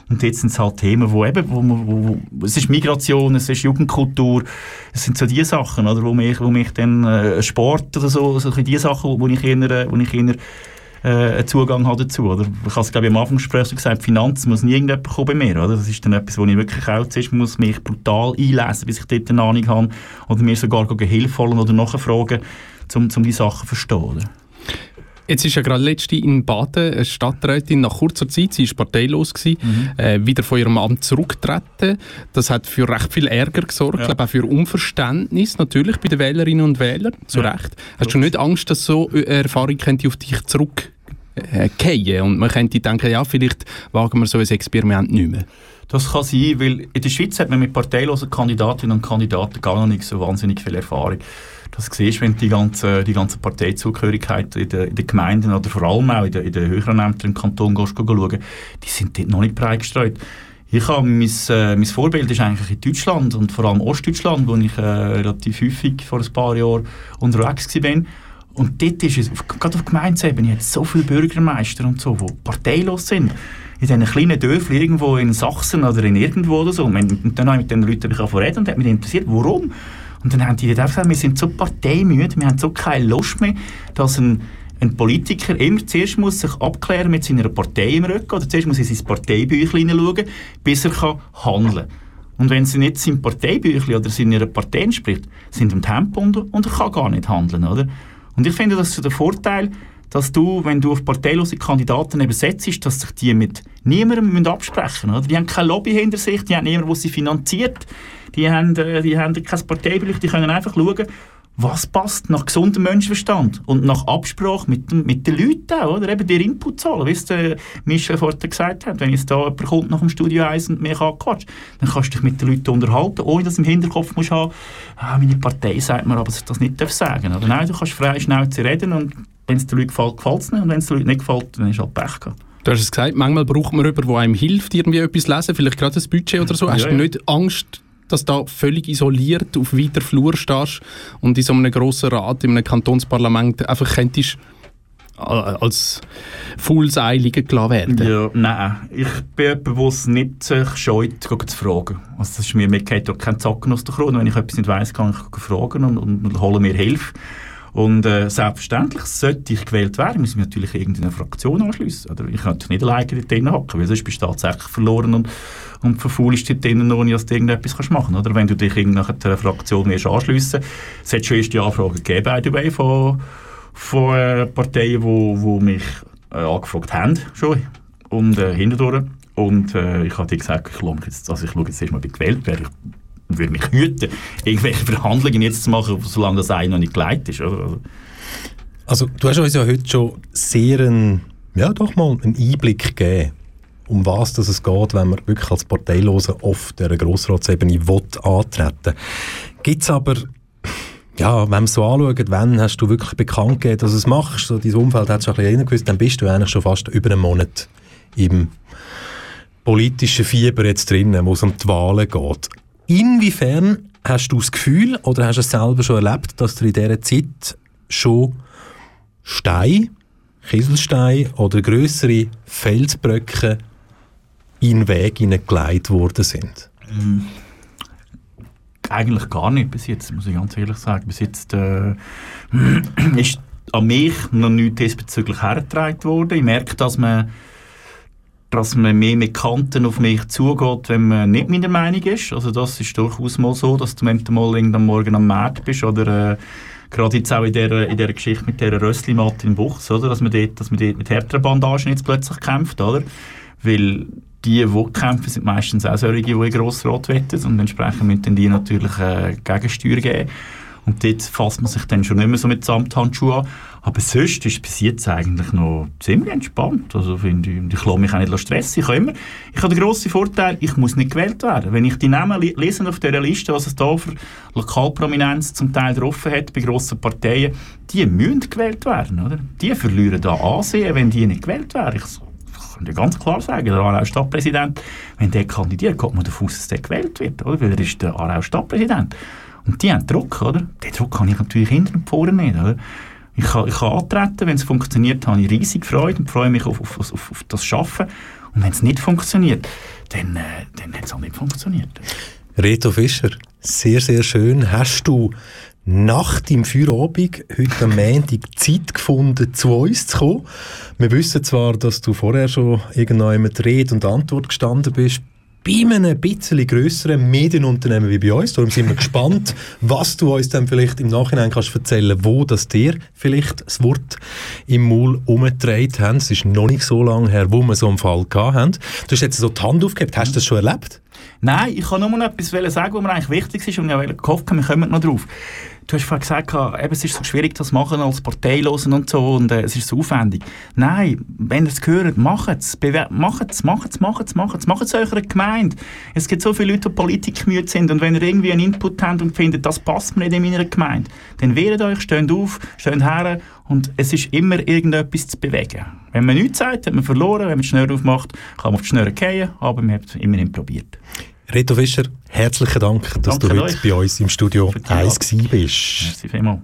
Und jetzt sind es halt Themen, wo eben, wo, wo, wo, es ist Migration, es ist Jugendkultur, es sind so die Sachen, oder, wo mich, wo mich dann äh, Sport oder so, so die Sachen, wo ich eher, wo ich eher äh, Zugang habe dazu. Oder? Ich habe es glaube ich am Anfangsgespräch so gesagt, Finanz muss nie irgendjemand kommen bei mir. Oder? Das ist dann etwas, wo ich wirklich auch zuerst muss mich brutal einlesen, bis ich dort eine Ahnung habe oder mir sogar Hilfe holen oder nachfragen, um, um die Sachen zu verstehen. Oder? Jetzt ist ja gerade letzte in Baden eine Stadträtin nach kurzer Zeit, sie war parteilos, gewesen, mhm. äh, wieder von ihrem Amt zurückgetreten. Das hat für recht viel Ärger gesorgt, ja. glaube auch für Unverständnis natürlich bei den Wählerinnen und Wählern, zu ja. Recht. Hast du nicht Angst, dass so eine Erfahrung könnte auf dich zurückgehen äh, und man könnte denken, ja, vielleicht wagen wir so ein Experiment nicht mehr? Das kann sein, weil in der Schweiz hat man mit parteilosen Kandidatinnen und Kandidaten gar noch nicht so wahnsinnig viel Erfahrung das siehst, wenn du die ganze, die ganze Parteizugehörigkeit in den, in den Gemeinden oder vor allem auch in den, in höheren Ämtern im Kanton gehst, schauen, die sind dort noch nicht breit gestreut. Ich habe mein, äh, mein Vorbild ist eigentlich in Deutschland und vor allem Ostdeutschland, wo ich äh, relativ häufig vor ein paar Jahren unterwegs war. Und dort ist es, gerade auf Gemeindesebene, jetzt so viele Bürgermeister und so, die parteilos sind. In diesen kleinen Dörfern irgendwo in Sachsen oder in irgendwo oder so. Und dann habe ich mit den Leuten reden und hat mich interessiert, warum? Und dann haben die dort auch gesagt, wir sind so parteimüde, wir haben so keine Lust mehr, dass ein, ein Politiker immer zuerst muss sich abklären mit seiner Partei im Rücken oder zuerst muss er in sein Parteibüchlein hineinschauen, bis er kann handeln kann. Und wenn sie nicht sein Parteibüchlein oder seiner Partei entspricht, sind ihm die Hemd und er kann gar nicht handeln, oder? Und ich finde, das ist der Vorteil, dass du, wenn du auf parteilose Kandidaten eben setzt, dass sich die mit niemandem absprechen müssen. Die haben keine Lobby hinter sich, die haben niemanden, der sie finanziert die haben, äh, die haben kein Parteibrief, die können einfach schauen, was passt nach gesundem Menschenverstand und nach Absprache mit, mit den Leuten auch, oder? Eben dir Input zahlen, wie es der Michel vorhin gesagt hat. Wenn jetzt da jemand kommt nach dem Studio 1 und mich anquatscht, dann kannst du dich mit den Leuten unterhalten, ohne dass du im Hinterkopf musst haben, ah, meine Partei sagt mir aber, dass ich das nicht sagen darf. nein, du kannst frei schnell zu reden und wenn es den Leuten gefällt, gefällt es nicht und wenn es den Leuten nicht gefällt, dann ist halt Pech gehabt. Du hast es gesagt, manchmal braucht man jemanden, der einem hilft, irgendwie etwas lesen, vielleicht gerade das Budget oder so. Hast ja, du nicht Angst, dass du da völlig isoliert auf weiter Flur stehst und in so einem grossen Rat, in einem Kantonsparlament einfach könntest äh, als Fullsei liegen gelassen werden? Ja, nein. Ich bin jemand, der es nicht sich scheut, zu fragen. Also das ist mir, mir geht kein Zacken aus der Krone. Wenn ich etwas nicht weiss, kann ich fragen und, und, und hole mir Hilfe. Und äh, selbstverständlich, sollte ich gewählt werden, muss ich natürlich irgendeine Fraktion anschließen. Oder ich könnte nicht alleine dort drinnen hocken, weil sonst bist du tatsächlich verloren und, und verfaulst dort drinnen, ohne dass du irgendetwas kannst machen kannst. Oder wenn du dich einer Fraktion anschliessen es hat schon erste Anfragen gegeben, by the way, von, von äh, Parteien, die wo, wo mich äh, angefragt haben, schon, und äh, hindurch. Und äh, ich habe gesagt, ich jetzt, also ich schaue jetzt erstmal, ob ich gewählt werde. Würde mich hüten, irgendwelche Verhandlungen jetzt zu machen, solange das eine noch nicht geleitet ist. Oder? Also du hast uns ja heute schon sehr einen, ja doch mal einen Einblick gegeben, um was das es geht, wenn man wirklich als Parteilose auf der Grossratsebene will antreten Gibt es aber ja, wenn man so anschaut, wann hast du wirklich bekannt gegeben, dass du es machst, so dein Umfeld hat schon ein bisschen gewusst, dann bist du eigentlich schon fast über einen Monat im politischen Fieber jetzt drinnen, wo es um die Wahlen geht. Inwiefern hast du das Gefühl oder hast du es selber schon erlebt, dass du in dieser Zeit schon Steine, Kieselsteine oder größere Felsbröcke in den Weg hineingelegt worden sind? Ähm, eigentlich gar nicht bis jetzt, muss ich ganz ehrlich sagen. Bis jetzt äh, ist an mich noch nichts diesbezüglich hergetragen worden. Ich merke, dass man, dass man mehr mit Kanten auf mich zugeht, wenn man nicht meiner Meinung ist. Also das ist durchaus mal so, dass du wenn du mal am Morgen am Markt bist oder äh, gerade jetzt auch in dieser, in dieser Geschichte mit dieser Rösslimatte in Buchs, oder? Dass man dort, dass man dort mit härteren Bandagen jetzt plötzlich kämpft, oder? Weil die, die kämpfen, sind meistens auch solche, die in Grossrat wetten und entsprechend müssen die natürlich äh, Gegensteuer geben. Und dort fasst man sich dann schon nicht mehr so mit Samthandschuhen an. Aber sonst ist es bis jetzt eigentlich noch ziemlich entspannt. Also finde ich, ich lasse mich auch nicht stressen. Ich immer, ich habe den grossen Vorteil, ich muss nicht gewählt werden. Wenn ich die Namen lese auf dieser Liste, was es da für Lokalprominenz zum Teil drauf hat, bei grossen Parteien, die müssen gewählt werden. Oder? Die verlieren da Ansehen, wenn die nicht gewählt werden. Ich kann ich ganz klar sagen, der Aarau Stadtpräsident, wenn der kandidiert, kommt man davon aus, dass der gewählt wird, oder? weil er ist der Aarau Stadtpräsident. Und die haben Druck, oder? Den Druck habe ich natürlich hinter und vorne nicht, oder? Ich kann, ich kann antreten, wenn es funktioniert, habe ich riesig Freude und freue mich auf, auf, auf, auf das Schaffen. Und wenn es nicht funktioniert, dann, äh, dann hat es auch nicht funktioniert. Reto Fischer, sehr, sehr schön. Hast du nach dem Feierabend heute am Montag Zeit gefunden, zu uns zu kommen? Wir wissen zwar, dass du vorher schon irgendwann mit Rede und Antwort gestanden bist, bei einem bisschen grösseren Medienunternehmen wie bei uns. Darum sind wir gespannt, was du uns dann vielleicht im Nachhinein kannst erzählen, wo das dir vielleicht das Wort im Maul umgedreht haben. Es ist noch nicht so lange her, wo wir so einen Fall hatten. Du hast jetzt so die Hand aufgegeben. Hast du das schon erlebt? Nein, ich kann nur noch etwas sagen, was mir eigentlich wichtig ist und ich gehofft wir kommen noch drauf. Du hast vorhin gesagt, eben, es ist so schwierig, das machen als Parteilosen und so und äh, es ist so aufwendig. Nein, wenn ihr es gehört, macht es. Macht es, macht es, macht es, macht es. Macht es eurer Gemeinde. Es gibt so viele Leute, die politikmüde sind und wenn ihr irgendwie einen Input habt und findet, das passt mir nicht in meiner Gemeinde, dann wehrt euch, steht auf, steht her und es ist immer irgendetwas zu bewegen. Wenn man nichts sagt, hat man verloren. Wenn man die Schnur aufmacht, kann man auf die Schnur gehen, aber man hat es immerhin probiert. Reto Fischer, herzlichen Dank, dass Danke du heute euch. bei uns im Studio 1 bist. Merci vielmals.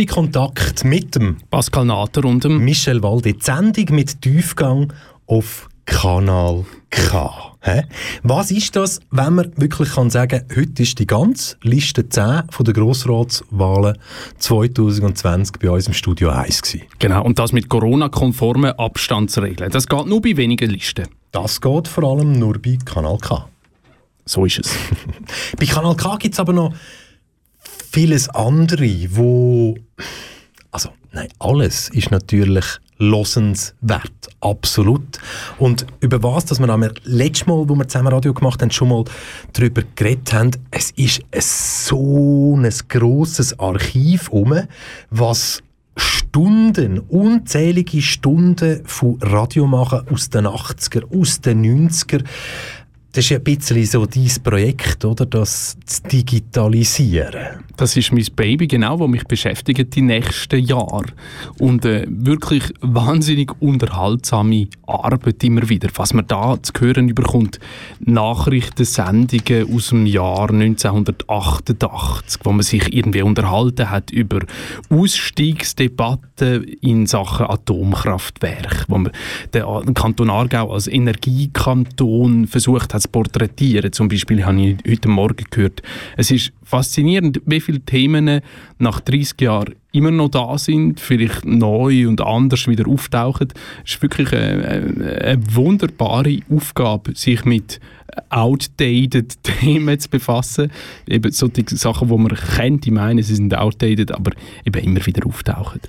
KW Kontakt mit dem Pascal Natter und dem Michel Walde. Die Sendung mit Tiefgang auf Kanal K. Hä? Was ist das, wenn man wirklich kann sagen, heute ist die ganze Liste 10 von der Grossratswahlen 2020 bei uns im Studio 1 gewesen. Genau, und das mit Corona-konformen Abstandsregeln. Das geht nur bei wenigen Listen. Das geht vor allem nur bei Kanal K. So ist es. Bei Kanal K gibt es aber noch vieles andere, wo also nein, alles ist natürlich losenswert, absolut. Und über was, dass wir am letzten Mal, wo wir zusammen Radio gemacht haben, schon mal darüber geredet haben, es ist so ein grosses Archiv um, was Stunden, unzählige Stunden von Radio machen aus den 80er, aus den 90er, das ist ja ein bisschen so dein Projekt, oder? Das zu digitalisieren. Das ist mein Baby, genau, das mich beschäftigt die nächsten Jahre. Und äh, wirklich wahnsinnig unterhaltsame Arbeit immer wieder. Was man da zu hören überkommt, Nachrichtensendungen aus dem Jahr 1988, wo man sich irgendwie unterhalten hat über Ausstiegsdebatten in Sachen Atomkraftwerk, wo man den Kanton Aargau als Energiekanton versucht hat zu porträtieren. Zum Beispiel habe ich heute Morgen gehört, es ist faszinierend, wie viele Themen nach 30 Jahren immer noch da sind, vielleicht neu und anders wieder auftauchen. Es ist wirklich eine, eine wunderbare Aufgabe, sich mit outdated Themen zu befassen. Eben so die Sachen, die man kennt, ich meine, sie sind outdated, aber eben immer wieder auftauchen.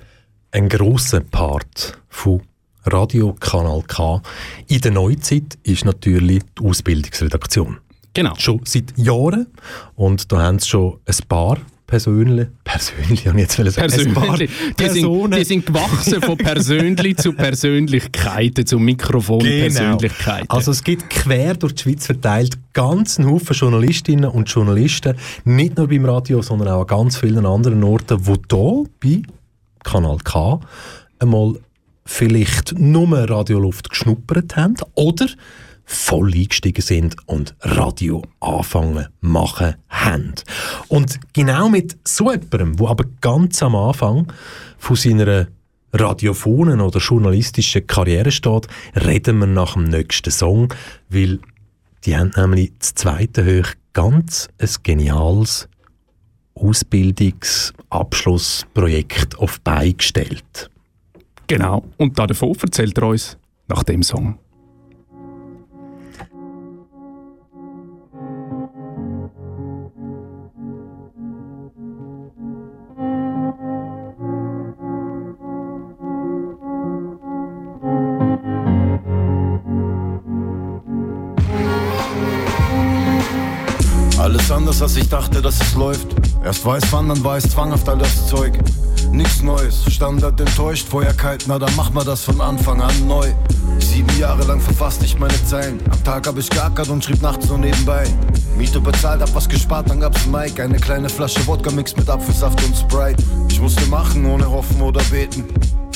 Ein grosser Part von Radio Kanal K in der Neuzeit ist natürlich die Ausbildungsredaktion. Genau. Schon seit Jahren. Und da haben sie schon ein paar persönlich, persönlich, ich jetzt sagen, persönlich. ein paar die, sind, die sind gewachsen von persönlich zu Persönlichkeiten, zu Mikrofonpersönlichkeiten. Genau. Also es gibt quer durch die Schweiz verteilt ganz einen Haufen Journalistinnen und Journalisten, nicht nur beim Radio, sondern auch an ganz vielen anderen Orten, wo hier bei Kanal K einmal vielleicht nur Radioluft geschnuppert haben oder voll eingestiegen sind und Radio anfangen machen haben. Und genau mit so jemandem, wo aber ganz am Anfang von seiner radiophonen oder journalistischen Karriere steht, reden wir nach dem nächsten Song, weil die haben nämlich das zweite Hoch ganz ein geniales Ausbildungsabschlussprojekt auf beigestellt. Genau, und davon erzählt er uns nach dem Song. Alles anders als ich dachte, dass es läuft. Erst weiß wann, dann es zwanghaft all das Zeug. Nichts Neues, Standard enttäuscht, Feuer kalt, na dann mach mal das von Anfang an neu. Sieben Jahre lang verfasste ich meine Zeilen. Am Tag hab ich geackert und schrieb nachts so nebenbei. Miete bezahlt, hab was gespart, dann gab's Mike. Eine kleine Flasche Wodka mix mit Apfelsaft und Sprite. Ich musste machen, ohne hoffen oder beten.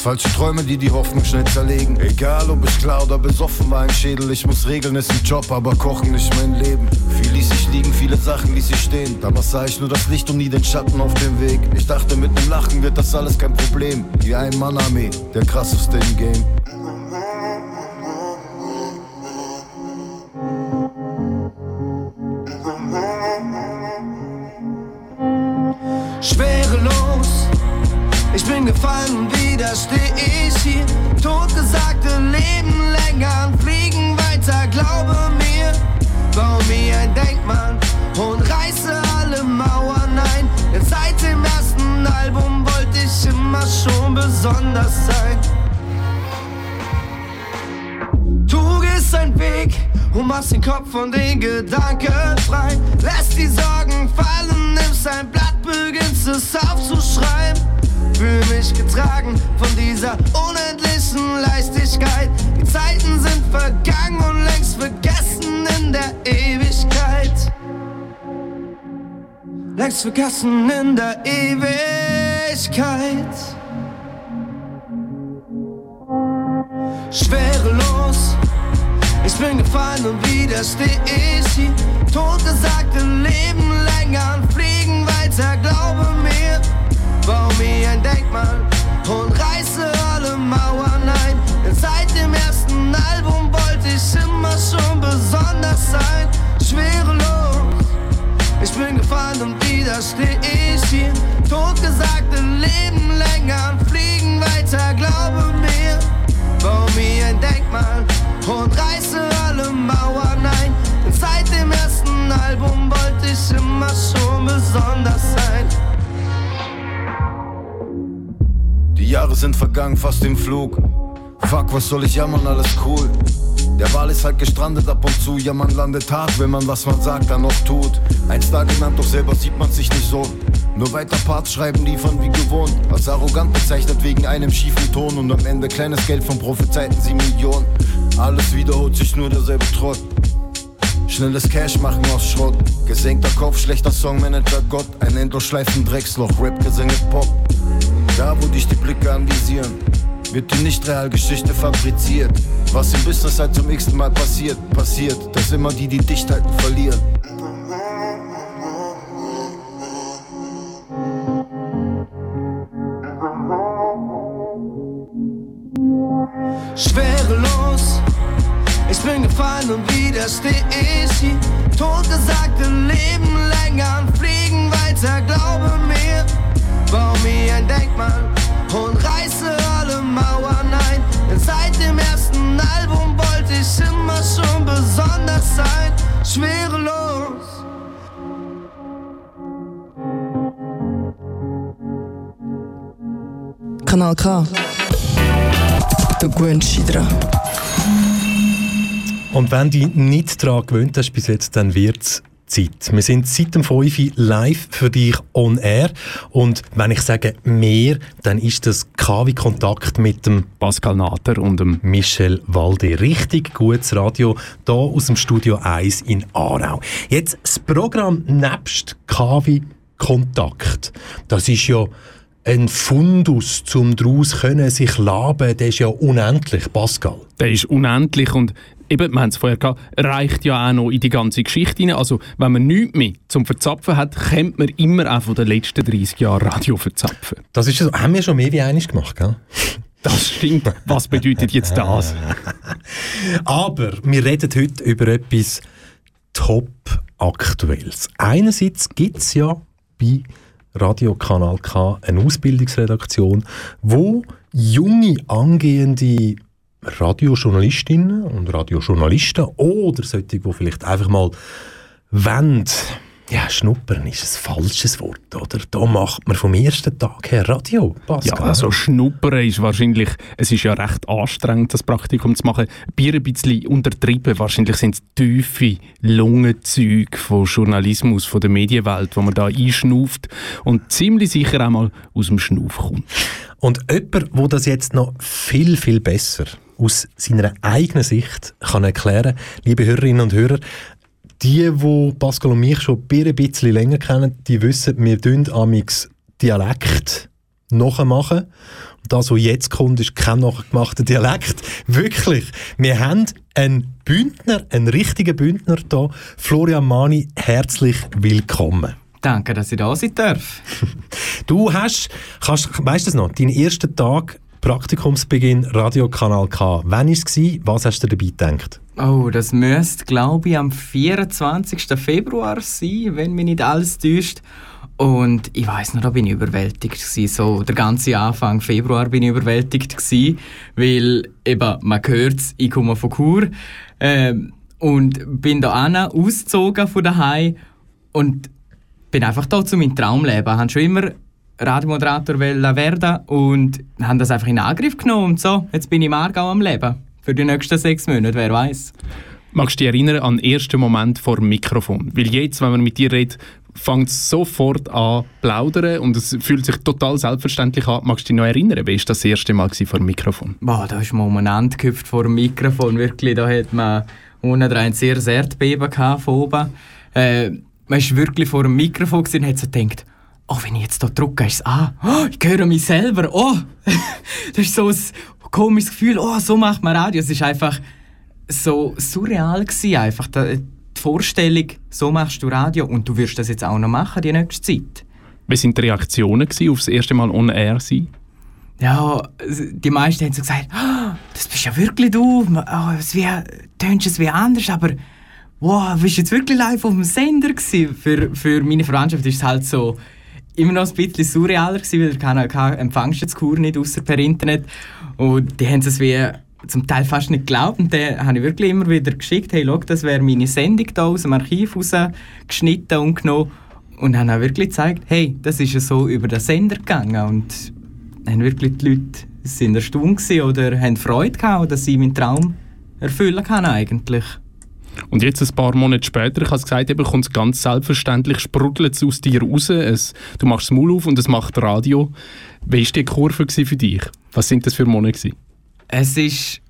Falsche Träume, die die Hoffnung schnell zerlegen. Egal ob ich klar oder besoffen war ein Schädel. Ich muss regeln, ist ein Job, aber kochen nicht mein Leben. Viel ließ ich liegen, viele Sachen ließ ich stehen. Damals sah ich nur das Licht und nie den Schatten auf dem Weg. Ich dachte, mit nem Lachen wird das alles kein Problem. Die Ein-Mann-Armee, der krasseste im Game. Gefallen, wieder steh ich hier. Totgesagte Leben länger, fliegen weiter, glaube mir. Bau mir ein Denkmal und reiße alle Mauern ein. Denn seit dem ersten Album wollte ich immer schon besonders sein. Du gehst einen Weg und machst den Kopf von den Gedanken frei. Lässt die Sorgen fallen, nimmst ein Blatt, beginnst es aufzuschreiben. Fühl mich getragen von dieser unendlichen Leichtigkeit. Die Zeiten sind vergangen und längst vergessen in der Ewigkeit. Längst vergessen in der Ewigkeit. Schwerelos, ich bin gefallen und wieder steh ich hier. Totgesagte leben länger und fliegen weiter, glaube mir. Bau mir ein Denkmal und reiße alle Mauern ein. Denn seit dem ersten Album wollte ich immer schon besonders sein. Schwerelos, ich bin gefallen und wieder steh ich hier. Totgesagte leben länger und fliegen weiter, glaube mir. Bau mir ein Denkmal und reiße alle Mauern ein. Denn seit dem ersten Album wollte ich immer schon besonders sein. Die Jahre sind vergangen, fast im Flug. Fuck, was soll ich jammern, alles cool. Der Wal ist halt gestrandet ab und zu. Ja, man landet hart, wenn man, was man sagt, dann noch tut. Ein Star genannt, doch selber sieht man sich nicht so. Nur weiter Parts schreiben, liefern wie gewohnt. Als arrogant bezeichnet wegen einem schiefen Ton. Und am Ende kleines Geld von Prophezeiten, sie Millionen. Alles wiederholt sich nur derselbe Trott. Schnelles Cash machen aus Schrott. Gesenkter Kopf, schlechter Songmanager, Gott. Ein endlosschleifen Drecksloch, Rap, Gesänge, Pop. Da, wo dich die Blicke anvisieren, wird die Nicht-Real-Geschichte fabriziert. Was im Business halt zum x Mal passiert, passiert, dass immer die, die dicht halten, verlieren. Schwerelos, ich bin gefallen und wieder steh ich hier. Totgesagte leben länger und fliegen weiter, glaube mir. Bau mir ein Denkmal und reiße alle Mauern ein. Denn seit dem ersten Album wollte ich immer schon besonders sein. Schwerelos. Kanal K. Du gewöhnst dich dran. Und wenn du dich nicht daran gewöhnt hast bis jetzt, dann wird es Zeit. Wir sind seit dem 5 Uhr live für dich on air. Und wenn ich sage mehr, dann ist das KW Kontakt mit dem Pascal Nader und dem Michel Walde. Richtig gutes Radio hier aus dem Studio 1 in Aarau. Jetzt das Programm nebst KW Kontakt. Das ist ja ein Fundus, um daraus können sich laben, der ist ja unendlich, Pascal. Der ist unendlich und eben, wir haben es vorher gehabt, reicht ja auch noch in die ganze Geschichte hinein. Also, wenn man nichts mehr zum Verzapfen hat, kennt man immer auch von den letzten 30 Jahren Radio verzapfen. Das ist so, haben wir schon mehr wie eines gemacht, gell? Das stimmt. Was bedeutet jetzt das? Aber wir reden heute über etwas top Aktuelles. Einerseits gibt es ja bei Radiokanal K eine Ausbildungsredaktion, wo junge, angehende Radiojournalistinnen und Radiojournalisten oder solche, die vielleicht einfach mal wollen, ja, schnuppern ist ein falsches Wort, oder? Da macht man vom ersten Tag her Radio, Pascal. Ja, also schnuppern ist wahrscheinlich, es ist ja recht anstrengend, das Praktikum zu machen. Bier ein bisschen untertrieben, wahrscheinlich sind es tiefe Lungenzüge von Journalismus, von der Medienwelt, wo man da einschnauft und ziemlich sicher auch mal aus dem Schnuff kommt. Und jemand, der das jetzt noch viel, viel besser aus seiner eigenen Sicht kann erklären, liebe Hörerinnen und Hörer, die, die Pascal und mich schon ein bisschen länger kennen, die wissen, wir tun amix Dialekt nachmachen. Und das, was jetzt kommt, ist kein nachgemachter Dialekt. Wirklich. Wir haben einen Bündner, einen richtigen Bündner hier. Florian Mani, herzlich willkommen. Danke, dass ich da sein darf. Du hast, kannst, weißt du es noch, deinen ersten Tag Praktikumsbeginn Radiokanal K. Wann war es? Was hast du dabei gedacht? Oh, das müsste, glaube ich, am 24. Februar sein, wenn mich nicht alles täuscht. Und ich weiß noch, da bin ich überwältigt gewesen. So, der ganze Anfang Februar bin ich überwältigt gewesen, weil eben, man hört ich komme von Chur ähm, und bin da an, ausgezogen von daheim und bin einfach da zu meinem Traumleben. Ich habe schon immer Radiomoderator werden und haben das einfach in Angriff genommen und so, jetzt bin ich im Aargau am Leben. Für die nächsten sechs Monate, wer weiß. Magst du dich erinnern an den ersten Moment vor dem Mikrofon? Weil jetzt, wenn man mit dir redet, fängt sofort an zu plaudern und es fühlt sich total selbstverständlich an. Magst du dich noch erinnern, wie war das, erste Mal vor dem Mikrofon? Boah, da ist man umeinander gehüpft vor dem Mikrofon, wirklich. Da hat man unten ein sehr Erdbeben von oben. Äh, man war wirklich vor dem Mikrofon und hat so gedacht, oh, wenn ich jetzt hier drücke, ist es an. Oh, ich höre mich selber. Oh, das ist so ein komisches Gefühl. Oh, so macht man Radio. Es war einfach so surreal gewesen, einfach die Vorstellung, so machst du Radio und du wirst das jetzt auch noch machen die nächste Zeit. Wie waren die Reaktionen gewesen, auf das erste Mal on air sein? Ja, die meisten haben so gesagt, oh, das bist ja wirklich du. Oh, es wie, tönst es wie anders, aber wow, bist du jetzt wirklich live auf dem Sender gewesen? Für, für meine Verwandtschaft ist es halt so immer noch ein bisschen surrealer gewesen, weil der Kanal K empfangst jetzt Kur nicht, außer per Internet. Und die haben es wie zum Teil fast nicht geglaubt. Und dann habe ich wirklich immer wieder geschickt, hey, schau, das wäre meine Sendung da aus dem Archiv rausgeschnitten und genommen. Und dann habe wirklich gezeigt, hey, das ist ja so über den Sender gegangen. Und haben wirklich die Leute sind erstaunt oder haben Freude gehabt, dass sie meinen Traum erfüllen kann eigentlich. Und jetzt ein paar Monate später, ich habe es gesagt, eben, kommt es ganz selbstverständlich, sprudelt es aus dir raus. Es, du machst das Maul auf und es macht Radio. Wie war die Kurve für dich? Was sind das für Monate? Es ist...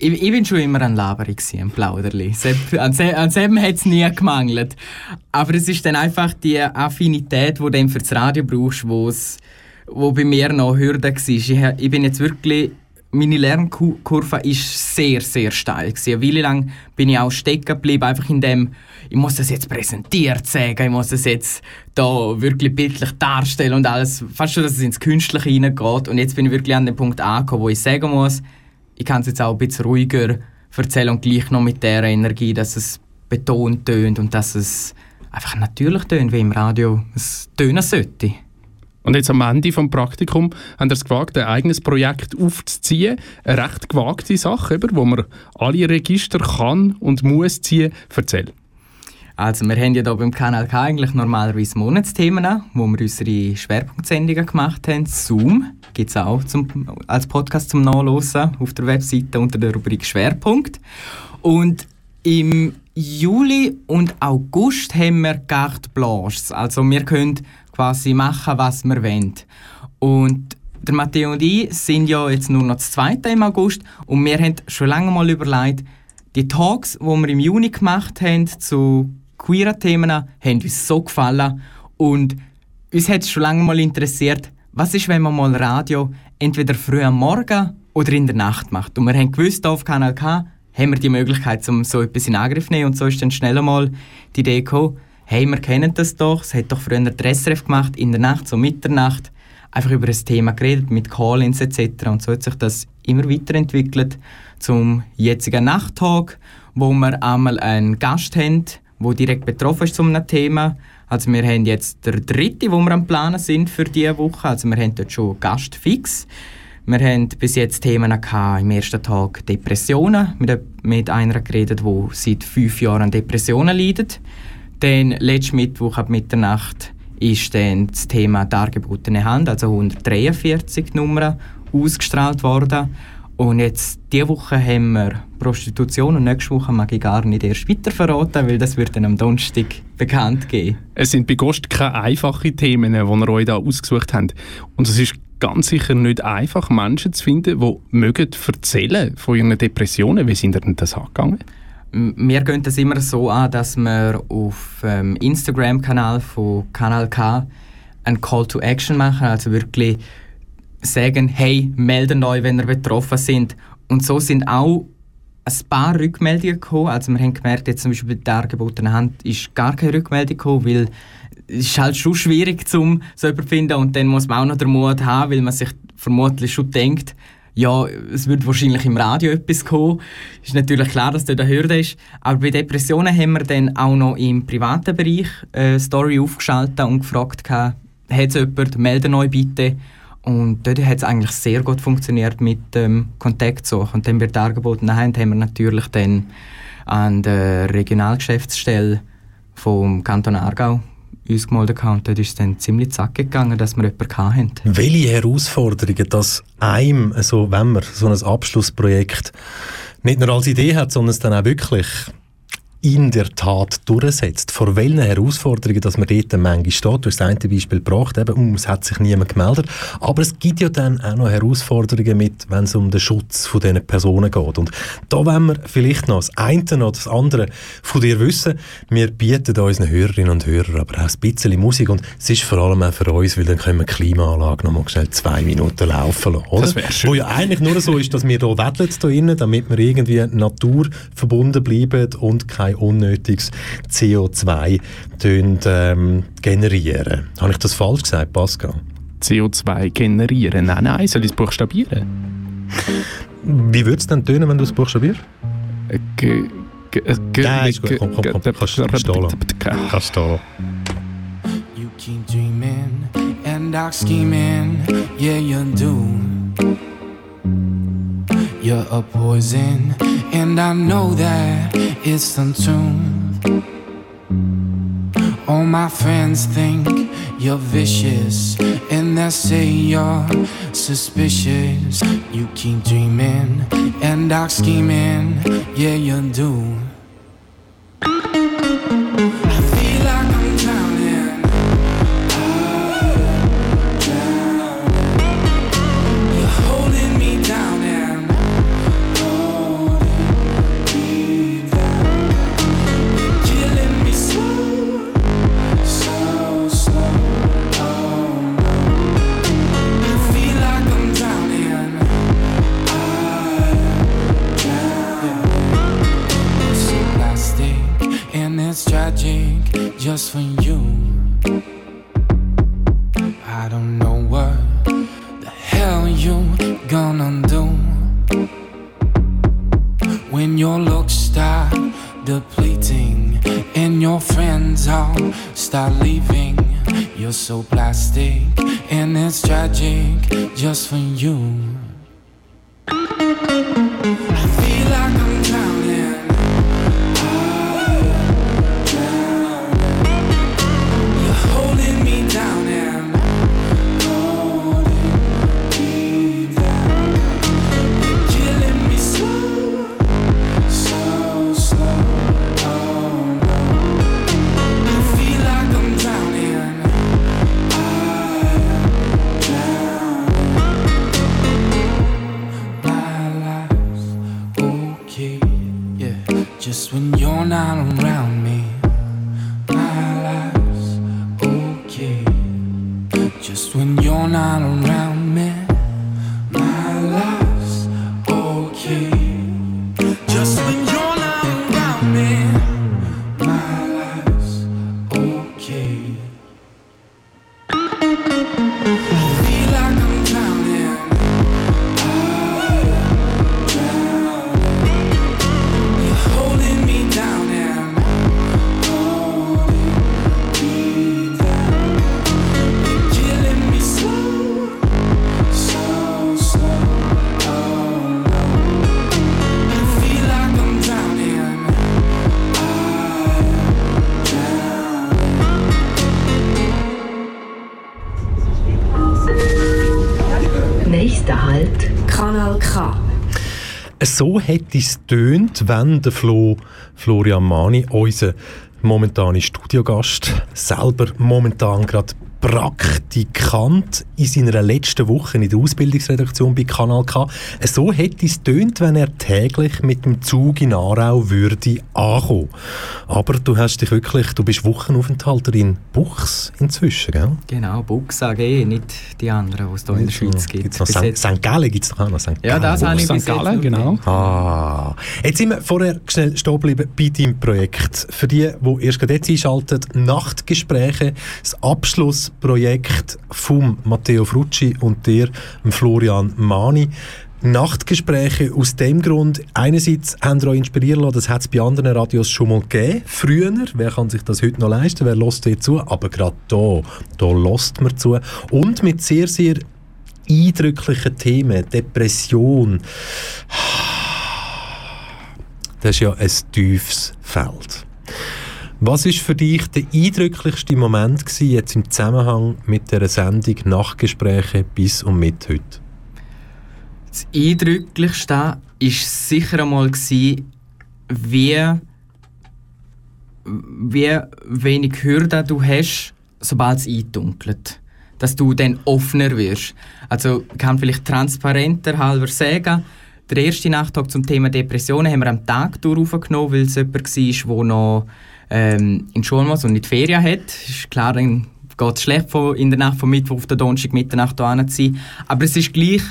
Ich, ich bin schon immer ein Laberer, ein Plauderli. An, dem hat es nie gemangelt. Aber es ist dann einfach die Affinität, die du dann für das Radio brauchst, wo's, wo bei mir noch Hürde war. Ich, ich bin jetzt wirklich meine Lernkurve ist sehr, sehr steil. Eine Weile lang bin ich auch stecken geblieben, einfach in dem, ich muss das jetzt präsentiert sagen, ich muss das jetzt da wirklich bildlich darstellen und alles, fast schon, dass es ins Künstliche hineingeht. Und jetzt bin ich wirklich an dem Punkt angekommen, wo ich sagen muss, ich kann es jetzt auch ein bisschen ruhiger erzählen und gleich noch mit der Energie, dass es betont tönt und dass es einfach natürlich tönt, wie im Radio es tönen sollte. Und jetzt am Ende des Praktikums haben wir es gewagt, ein eigenes Projekt aufzuziehen. Eine recht gewagte Sache, wo man alle Register kann und muss ziehen. Erzähl. Also wir haben ja hier beim Kanal K eigentlich normalerweise Monatsthemen, wo wir unsere Schwerpunktsendungen gemacht haben. Zoom gibt es auch zum, als Podcast zum Nachlesen auf der Webseite unter der Rubrik Schwerpunkt. Und im Juli und August haben wir Carte Blanche. Also wir können quasi machen, was wir wollen. Und der Matteo und ich sind ja jetzt nur noch das zweite im August und wir haben schon lange mal überlegt, die Talks, die wir im Juni gemacht haben zu queeren Themen, haben uns so gefallen und uns hat es schon lange mal interessiert, was ist, wenn man mal Radio entweder früh am Morgen oder in der Nacht macht. Und wir haben gewusst, auf Kanal K haben wir die Möglichkeit, um so etwas in Angriff zu nehmen und so ist dann schnell einmal die Idee gekommen, hey, wir kennen das doch, es hat doch früher der SRF gemacht, in der Nacht, so Mitternacht, einfach über ein Thema geredet, mit Call-ins etc. Und so hat sich das immer weiterentwickelt zum jetzigen Nachttag, wo wir einmal einen Gast haben, der direkt betroffen ist zu einem Thema. Also wir haben jetzt der dritte, wo wir am Planen sind für diese Woche. Also wir haben dort schon Gast fix. Wir haben bis jetzt Themen gehabt, im ersten Tag Depressionen. Haben mit einer geredet, die seit fünf Jahren an Depressionen leidet. Dann letzten Mittwoch ab Mitternacht ist dann das Thema dargebotene Hand, also 143 Nummern, ausgestrahlt worden. Und jetzt diese Woche haben wir Prostitution und nächste Woche mag ich gar nicht erst weiter verraten, weil das wird dann am Donnerstag bekannt geben. Es sind bei Gost keine einfachen Themen, die ihr euch da ausgesucht habt. Und es ist ganz sicher nicht einfach, Menschen zu finden, die mögen erzählen von ihren Depressionen. Wie sind denn das angegangen? Wir gehen das immer so an, dass wir auf dem ähm, Instagram-Kanal von Kanal K einen Call to Action machen, also wirklich sagen, hey, melden euch, wenn ihr betroffen sind. Und so sind auch ein paar Rückmeldungen gekommen. Also wir haben gemerkt, jetzt zum Beispiel bei der dargebotenen Hand ist gar keine Rückmeldung gekommen, weil es ist halt schon schwierig, zum so zu finden und dann muss man auch noch den Mut haben, weil man sich vermutlich schon denkt, ja, es wird wahrscheinlich im Radio etwas kommen. Ist natürlich klar, dass das eine Hürde ist. Aber bei Depressionen haben wir dann auch noch im privaten Bereich eine äh, Story aufgeschaltet und gefragt, hat es jemand, melden euch bitte. Und dort hat es eigentlich sehr gut funktioniert mit dem ähm, Kontaktsuche. Und dann wird angeboten haben, haben wir natürlich dann an der Regionalgeschäftsstelle vom Kanton Aargau uns gemeldet und dort ist es dann ziemlich zack gegangen, dass wir jemanden hatten. Welche Herausforderungen, dass einem, also wenn man so ein Abschlussprojekt nicht nur als Idee hat, sondern es dann auch wirklich in der Tat durchsetzt. Vor welchen Herausforderungen, dass man dort manchmal steht. Du hast das eine Beispiel gebracht, eben, um, es hat sich niemand gemeldet. Aber es gibt ja dann auch noch Herausforderungen mit, wenn es um den Schutz von diesen Personen geht. Und da wollen wir vielleicht noch das eine oder das andere von dir wissen. Wir bieten unseren Hörerinnen und Hörern aber auch ein bisschen Musik und es ist vor allem auch für uns, weil dann können wir die Klimaanlage noch mal schnell zwei Minuten laufen lassen. Oder? Das wäre schön. Wo ja eigentlich nur so ist, dass wir hier weddeln hier innen, damit wir irgendwie naturverbunden bleiben und kein unnötiges CO2 tun, ähm, generieren. Habe ich das falsch gesagt, Pascal? CO2 generieren? Nein, nein, soll ich es buchstabieren? Wie würde es denn tönen, wenn du es buchstabierst? G G G Nein, ist gut. Komm, komm, komm. Kannst du. You keep dreaming and dark scheming, yeah you do. You're a poison, and I know that it's untuned. All my friends think you're vicious, and they say you're suspicious. You keep dreaming and dark scheming, yeah you do. So hätte es tönt, wenn der Flo, Florian Mani, unser momentaner Studiogast, selber momentan gerade Praktikant in seiner letzten Woche in der Ausbildungsredaktion bei Kanal K. So hätte es tönt, wenn er täglich mit dem Zug in Aarau würde ankommen. Aber du hast dich wirklich, du bist Wochenaufenthalter in Buchs inzwischen, gell? Genau, Bux AG, nicht die anderen, die es hier in der Schweiz gibt. Gibt's noch St. St. Gallen gibt es doch auch noch. St. Ja, das habe ich St. jetzt Gallen, genau. Ah, jetzt sind wir vorher schnell stehen geblieben bei deinem Projekt. Für die, die erst gerade jetzt einschalten, Nachtgespräche, das Abschlussprojekt von Matteo Frucci und dir, dem Florian Mani. Nachtgespräche aus dem Grund, einerseits haben wir euch inspirieren lassen, das hat es bei anderen Radios schon mal gegeben, früher, wer kann sich das heute noch leisten, wer lässt dir zu, aber gerade da, da lässt man zu. Und mit sehr, sehr eindrücklichen Themen, Depression, das ist ja ein tiefes Feld. Was ist für dich der eindrücklichste Moment gewesen, jetzt im Zusammenhang mit der Sendung Nachgespräche bis und mit heute? Das Eindrücklichste war sicher einmal, wie wie wenig Hürden du hast, sobald es eindunkelt. Dass du dann offener wirst. Also ich kann vielleicht transparenter halber sagen, der erste Nachtrag zum Thema Depressionen haben wir am Tag aufgenommen, weil es jemand war, der noch ähm, in Schule muss und nicht Ferien hat. Ist klar, dann geht es schlecht in der Nacht von Mittwoch auf den Donnerstag Mitternacht hier zu sein. Aber es war gleich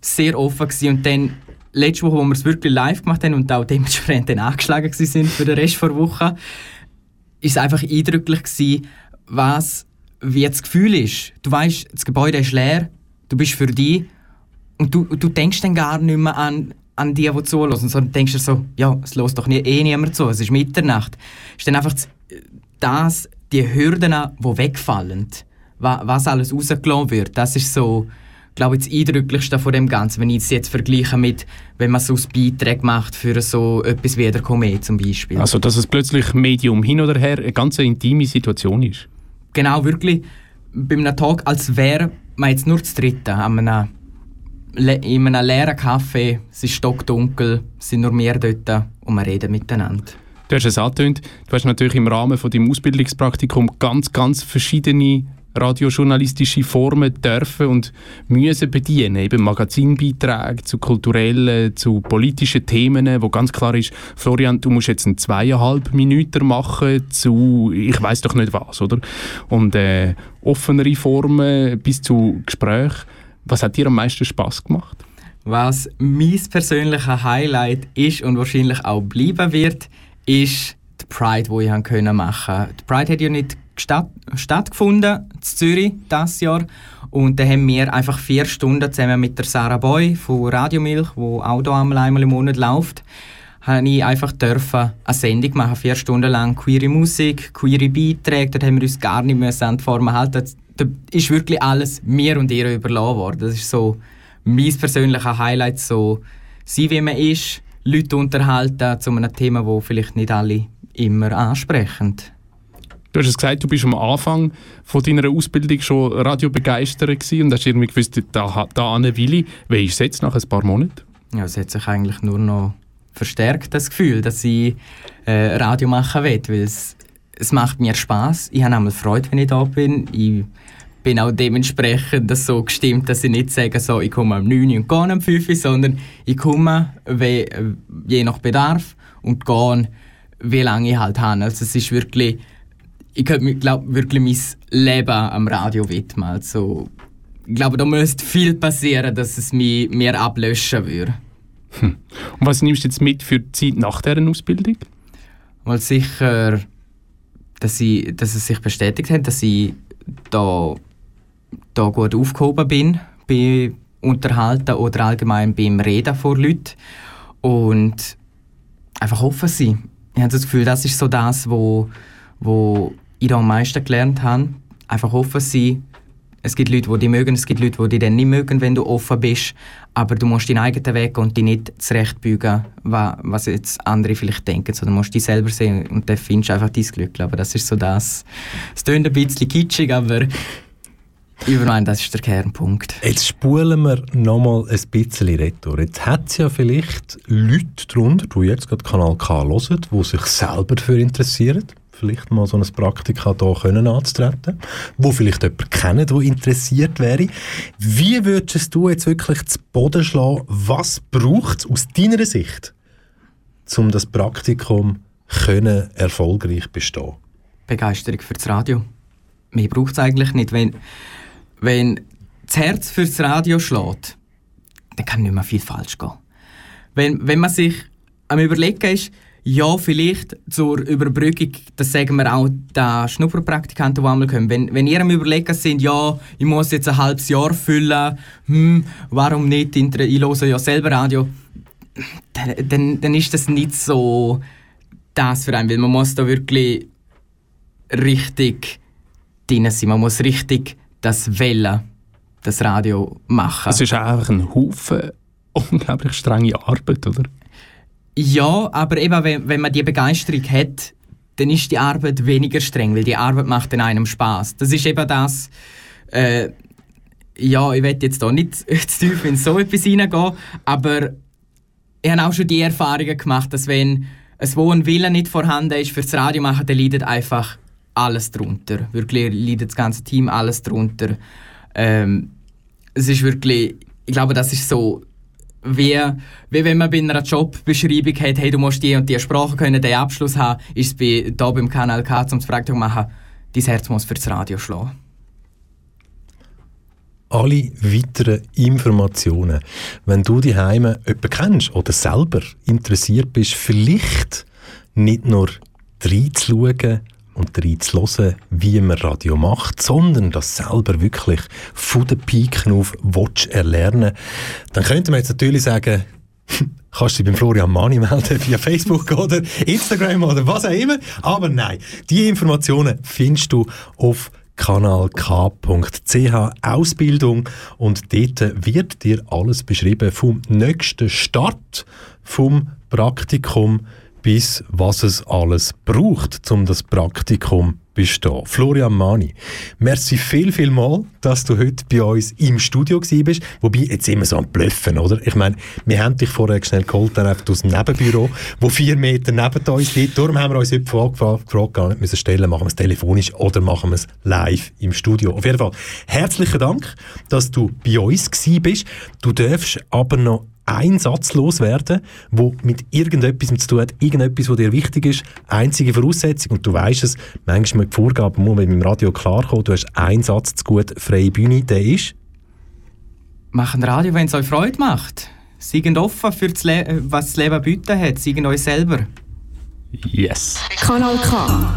sehr offen gewesen. und dann letzte Woche, wo wir es wirklich live gemacht haben und auch dementsprechend dann angeschlagen sind für den Rest der Woche, ist es einfach eindrücklich gewesen, was wie das Gefühl ist. Du weißt, das Gebäude ist leer, du bist für dich und du, du denkst dann gar nicht mehr an, an die, die zuhören, sondern denkst dir so, ja, es lässt doch nie, eh niemand zu, es ist Mitternacht. Ist dann einfach das, die Hürden, die wegfallen, was alles rausgelassen wird, das ist so, glaube das Eindrücklichste von dem Ganzen, wenn ich es jetzt vergleiche mit, wenn man so ein Beitrag macht für so etwas wie der Komet zum Beispiel. Also, dass es plötzlich Medium hin oder her eine ganz intime Situation ist. Genau, wirklich bei einem Talk, als wäre man jetzt nur das Dritte an einem, in einem leeren Café, es ist stockdunkel, es sind nur wir dort und wir reden miteinander. Du hast es angetönt, du hast natürlich im Rahmen von deinem Ausbildungspraktikum ganz, ganz verschiedene radiojournalistische Formen dürfen und müssen bedienen. Eben Magazinbeiträge zu kulturellen, zu politischen Themen, wo ganz klar ist, Florian, du musst jetzt einen zweieinhalb Minuten machen zu, ich weiß doch nicht was, oder? Und äh, offenere Formen bis zu Gesprächen. Was hat dir am meisten Spaß gemacht? Was mein persönlicher Highlight ist und wahrscheinlich auch bleiben wird, ist die Pride, die ich machen konnte. Die Pride hat ja nicht statt, stattgefunden in Zürich dieses Jahr. Und dann haben wir einfach vier Stunden zusammen mit der Sarah Boy von Radio Milch, wo auch hier einmal im Monat läuft, habe ich einfach dürfen eine Sendung machen, vier Stunden lang queere Musik, queere Beiträge, dort haben wir uns gar nicht mehr an die Form halten. Da ist wirklich alles mir und ihr überlassen worden. Das ist so mein persönlicher Highlight, so sein wie man ist, Leute unterhalten zu einem Thema, das vielleicht nicht alle immer ansprechen. Du hast es gesagt, du bist am Anfang von deiner Ausbildung schon radiobegeistert und hast irgendwie gewusst, da, da ich. Wie ist es jetzt nach ein paar Monaten? Ja, es hat sich eigentlich nur noch verstärkt, das Gefühl, dass ich äh, Radio machen will, weil es, es macht mir Spaß. Ich habe einmal Freude, wenn ich da bin. Ich bin auch dementsprechend das so gestimmt, dass ich nicht sage, so, ich komme am 9 und gehe am 5, sondern ich komme wie, je nach Bedarf und gehe, wie lange ich halt habe. Also es ist wirklich ich könnte mir glaub, wirklich mein Leben am Radio widmen. Also, ich glaube, da müsste viel passieren, dass es mich mehr ablöschen würde. Hm. Und was nimmst du jetzt mit für die Zeit nach dieser Ausbildung? Mal sicher, dass, ich, dass es sich bestätigt hat, dass ich da, da gut aufgehoben bin bei Unterhalten oder allgemein beim Reden vor Leuten. Und einfach offen sein. Ich habe das Gefühl, das ist so das, wo, wo ich da am meisten gelernt habe. Einfach offen sein. Es gibt Leute, die dich mögen, es gibt Leute, die dich nicht mögen, wenn du offen bist. Aber du musst deinen eigenen Weg und dich nicht zurechtbügen, was jetzt andere vielleicht denken. Sondern du musst dich selber sehen und dann findest du einfach dein Glück. glaube, das ist so das. Es klingt ein bisschen kitschig, aber ich meine, das ist der Kernpunkt. Jetzt spulen wir nochmal ein bisschen retour. Jetzt hat es ja vielleicht Leute darunter, die jetzt gerade Kanal K hören, die sich selber dafür interessieren vielleicht mal so ein Praktika hier können anzutreten, wo vielleicht jemand kennt, der interessiert wäre. Wie würdest du jetzt wirklich zu Boden schlagen? Was braucht es aus deiner Sicht, um das Praktikum können erfolgreich bestehen? Begeisterung für das Radio. Mehr braucht es eigentlich nicht. Wenn, wenn das Herz für das Radio schlägt, dann kann nicht mehr viel falsch gehen. Wenn, wenn man sich am Überlegen ist, ja, vielleicht zur Überbrückung, das sagen wir auch den Schnupperpraktikanten, die einmal kommen. Wenn, wenn ihr am Überlegen sind, ja, ich muss jetzt ein halbes Jahr füllen, hm, warum nicht, ich höre ja selber Radio, dann, dann, dann ist das nicht so das für einen, weil man muss da wirklich richtig drin sein, man muss richtig das Wellen, das Radio machen. Es ist einfach ein Haufen unglaublich strenge Arbeit, oder? Ja, aber eben, wenn, wenn man die Begeisterung hat, dann ist die Arbeit weniger streng, weil die Arbeit macht dann einem Spaß. Das ist eben das. Äh, ja, ich will jetzt da nicht zu tief in so etwas hineingehen, aber ich habe auch schon die Erfahrungen gemacht, dass wenn es wo ein Wille nicht vorhanden ist fürs Radio machen, dann leidet einfach alles drunter. Wirklich leidet das ganze Team alles drunter. Ähm, es ist wirklich, ich glaube, das ist so wie, wie wenn man bei einer Jobbeschreibung hat, hey, du musst die und die Sprache können, den Abschluss haben, ist es bei, da beim Kanal K, um das Praktikum machen, dein Herz muss fürs Radio schlagen. Alle weiteren Informationen, wenn du die Heime jemanden kennst oder selber interessiert bist, vielleicht nicht nur reinzuschauen und reinzuhören, wie man Radio macht, sondern das selber wirklich von den Piken auf willst erlernen, dann könnte man jetzt natürlich sagen, kannst du dich beim Florian Mani melden via Facebook oder Instagram oder was auch immer. Aber nein, die Informationen findest du auf kanalk.ch Ausbildung und dort wird dir alles beschrieben vom nächsten Start vom Praktikum bis was es alles braucht, um das Praktikum bestehen. Florian Mani, merci viel, viel mal, dass du heute bei uns im Studio bist. Wobei, jetzt immer so am Blöffen, oder? Ich meine, wir haben dich vorher schnell geholt, dann einfach aus dem Nebenbüro, wo vier Meter neben uns liegt. Darum haben wir uns heute gefragt, gefragt gar nicht müssen stellen, machen wir es telefonisch oder machen wir es live im Studio. Auf jeden Fall, herzlichen Dank, dass du bei uns bist. Du darfst aber noch einen Satz loswerden, wo mit irgendetwas zu tun hat, irgendetwas, was dir wichtig ist, einzige Voraussetzung, und du weißt es, manchmal mit Vorgaben muss man mit dem Radio klarkommen, du hast einen Satz zu gut, freie Bühne, der ist? Machen Radio, wenn es euch Freude macht. Seid offen für das Le was das Leben bieten hat. Seid euch selber. Yes. Kanal K.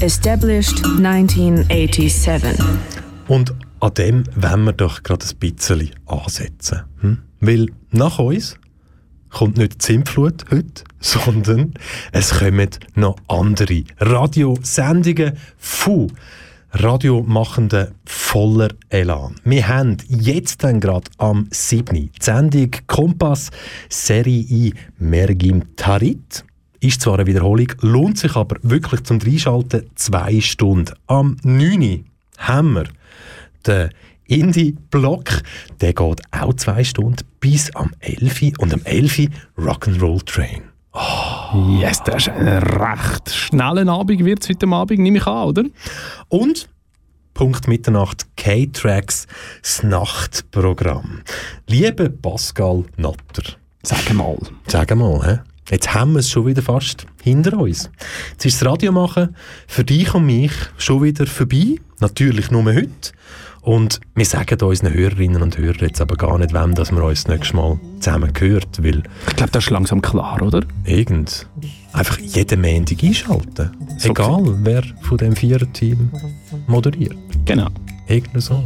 Established 1987. Und an dem wollen wir doch gerade ein bisschen ansetzen. Hm? Weil nach uns kommt nicht die Zimtflut heute, sondern es kommen noch andere Radiosendungen von Radiomachenden voller Elan. Wir haben jetzt dann gerade am 7. die Sendung Kompass Serie I Mergim Tarit. Ist zwar eine Wiederholung, lohnt sich aber wirklich zum Reinschalten zwei Stunden. Am 9. haben wir den Indie-Block. Der geht auch zwei Stunden bis am 11. und am 11. Rock'n'Roll Train. Oh. Yes, das ist ein recht schneller Abend, wird es heute Abend, nehme ich an, oder? Und Punkt Mitternacht K-Tracks, das Nachtprogramm. Liebe Pascal Natter. Sag mal. Sag mal, hä? Jetzt haben wir es schon wieder fast hinter uns. Jetzt ist das Radio machen für dich und mich schon wieder vorbei. Natürlich nur heute. Und wir sagen unseren Hörerinnen und Hörern jetzt aber gar nicht, wem dass wir uns das nächste Mal zusammen gehört, weil... Ich glaube, das ist langsam klar, oder? Irgend. Einfach jeden Montag einschalten. So Egal, gesehen. wer von dem Viererteam moderiert. Genau. Irgend so.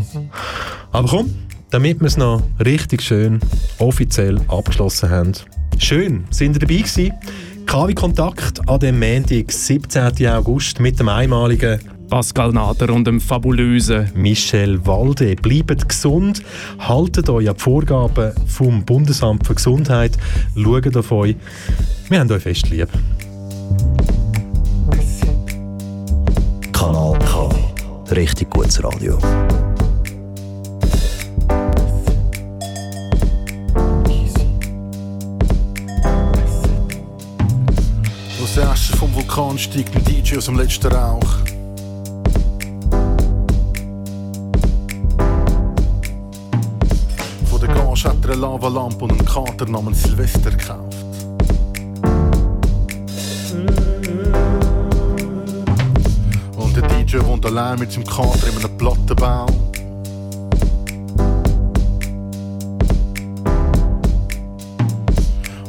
Aber komm, damit wir es noch richtig schön offiziell abgeschlossen haben. Schön, sind ihr dabei gewesen? KW Kontakt an dem Montag, 17. August mit dem einmaligen Pascal Nader und dem fabulösen Michel Walde. Bleibt gesund, haltet euch an die Vorgaben vom Bundesamt für Gesundheit, schaut auf euch. Wir haben euch fest lieb. Kanal K. Richtig gutes Radio. Aus der Asche vom Vulkan steigt ein DJ aus dem letzten Rauch. Arsch hat er eine Lavalampe und einen Kater namens Silvester gekauft. Und der DJ wohnt allein mit seinem Kater in einem Plattenbau.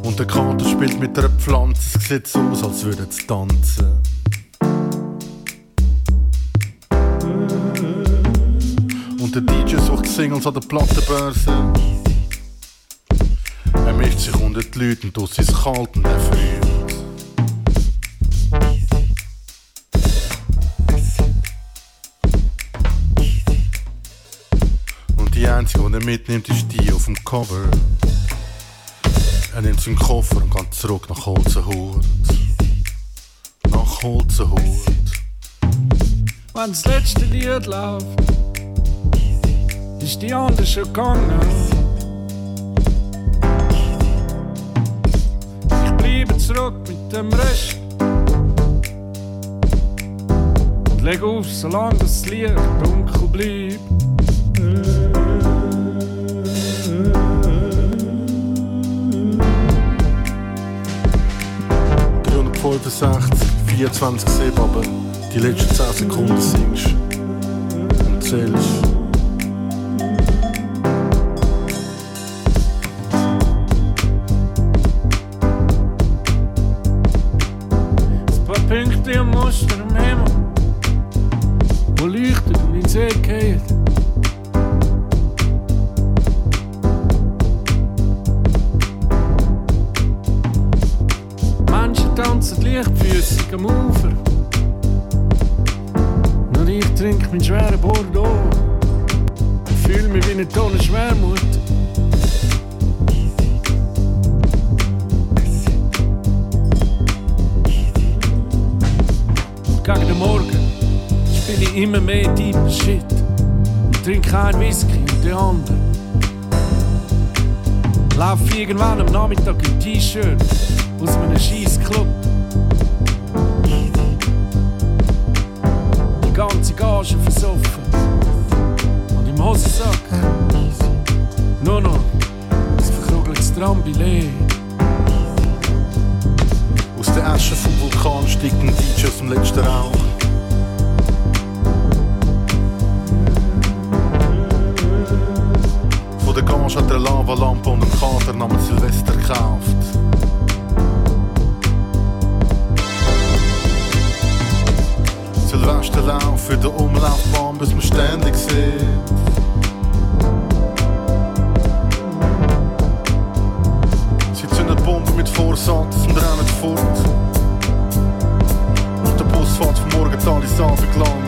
Und der Kater spielt mit einer Pflanze, es sieht so aus, als würde es tanzen. Und der DJ sucht Singles an der Plattenbörse mischt sich unter die Leute und aus ist kalt und erfriert. Und die einzige, die er mitnimmt, ist die auf dem Cover. Er nimmt seinen Koffer und geht zurück nach Holzenhut. Nach Holzenhut. Wenn das letzte Lied läuft, ist die andere schon gegangen. Zurück mit dem Rest. Und leg auf, solange das Licht dunkel bleibt. 365, 24 Seebaben, die letzten 10 Sekunden singst und zählst. Immer mehr deeper Shit. Und trinke einen Whisky und den anderen. Lauf irgendwann am Nachmittag im T-Shirt aus einem scheiß Club. Die ganze Gage versoffen. Und im Hosensack nur noch ein verkrugeltes Trambillet. Aus der Asche vom Vulkan steigt ein DJ aus dem letzten Rauch. Lavalampe und einen Kater namens Silvester gekauft. Silvesterlauf für den Umlaufbahn, bis man ständig sieht. Sie zünden die Bombe mit Vorsatz und rennen fort. Nach der Busfahrt vom Morgental ins Abendland. Nach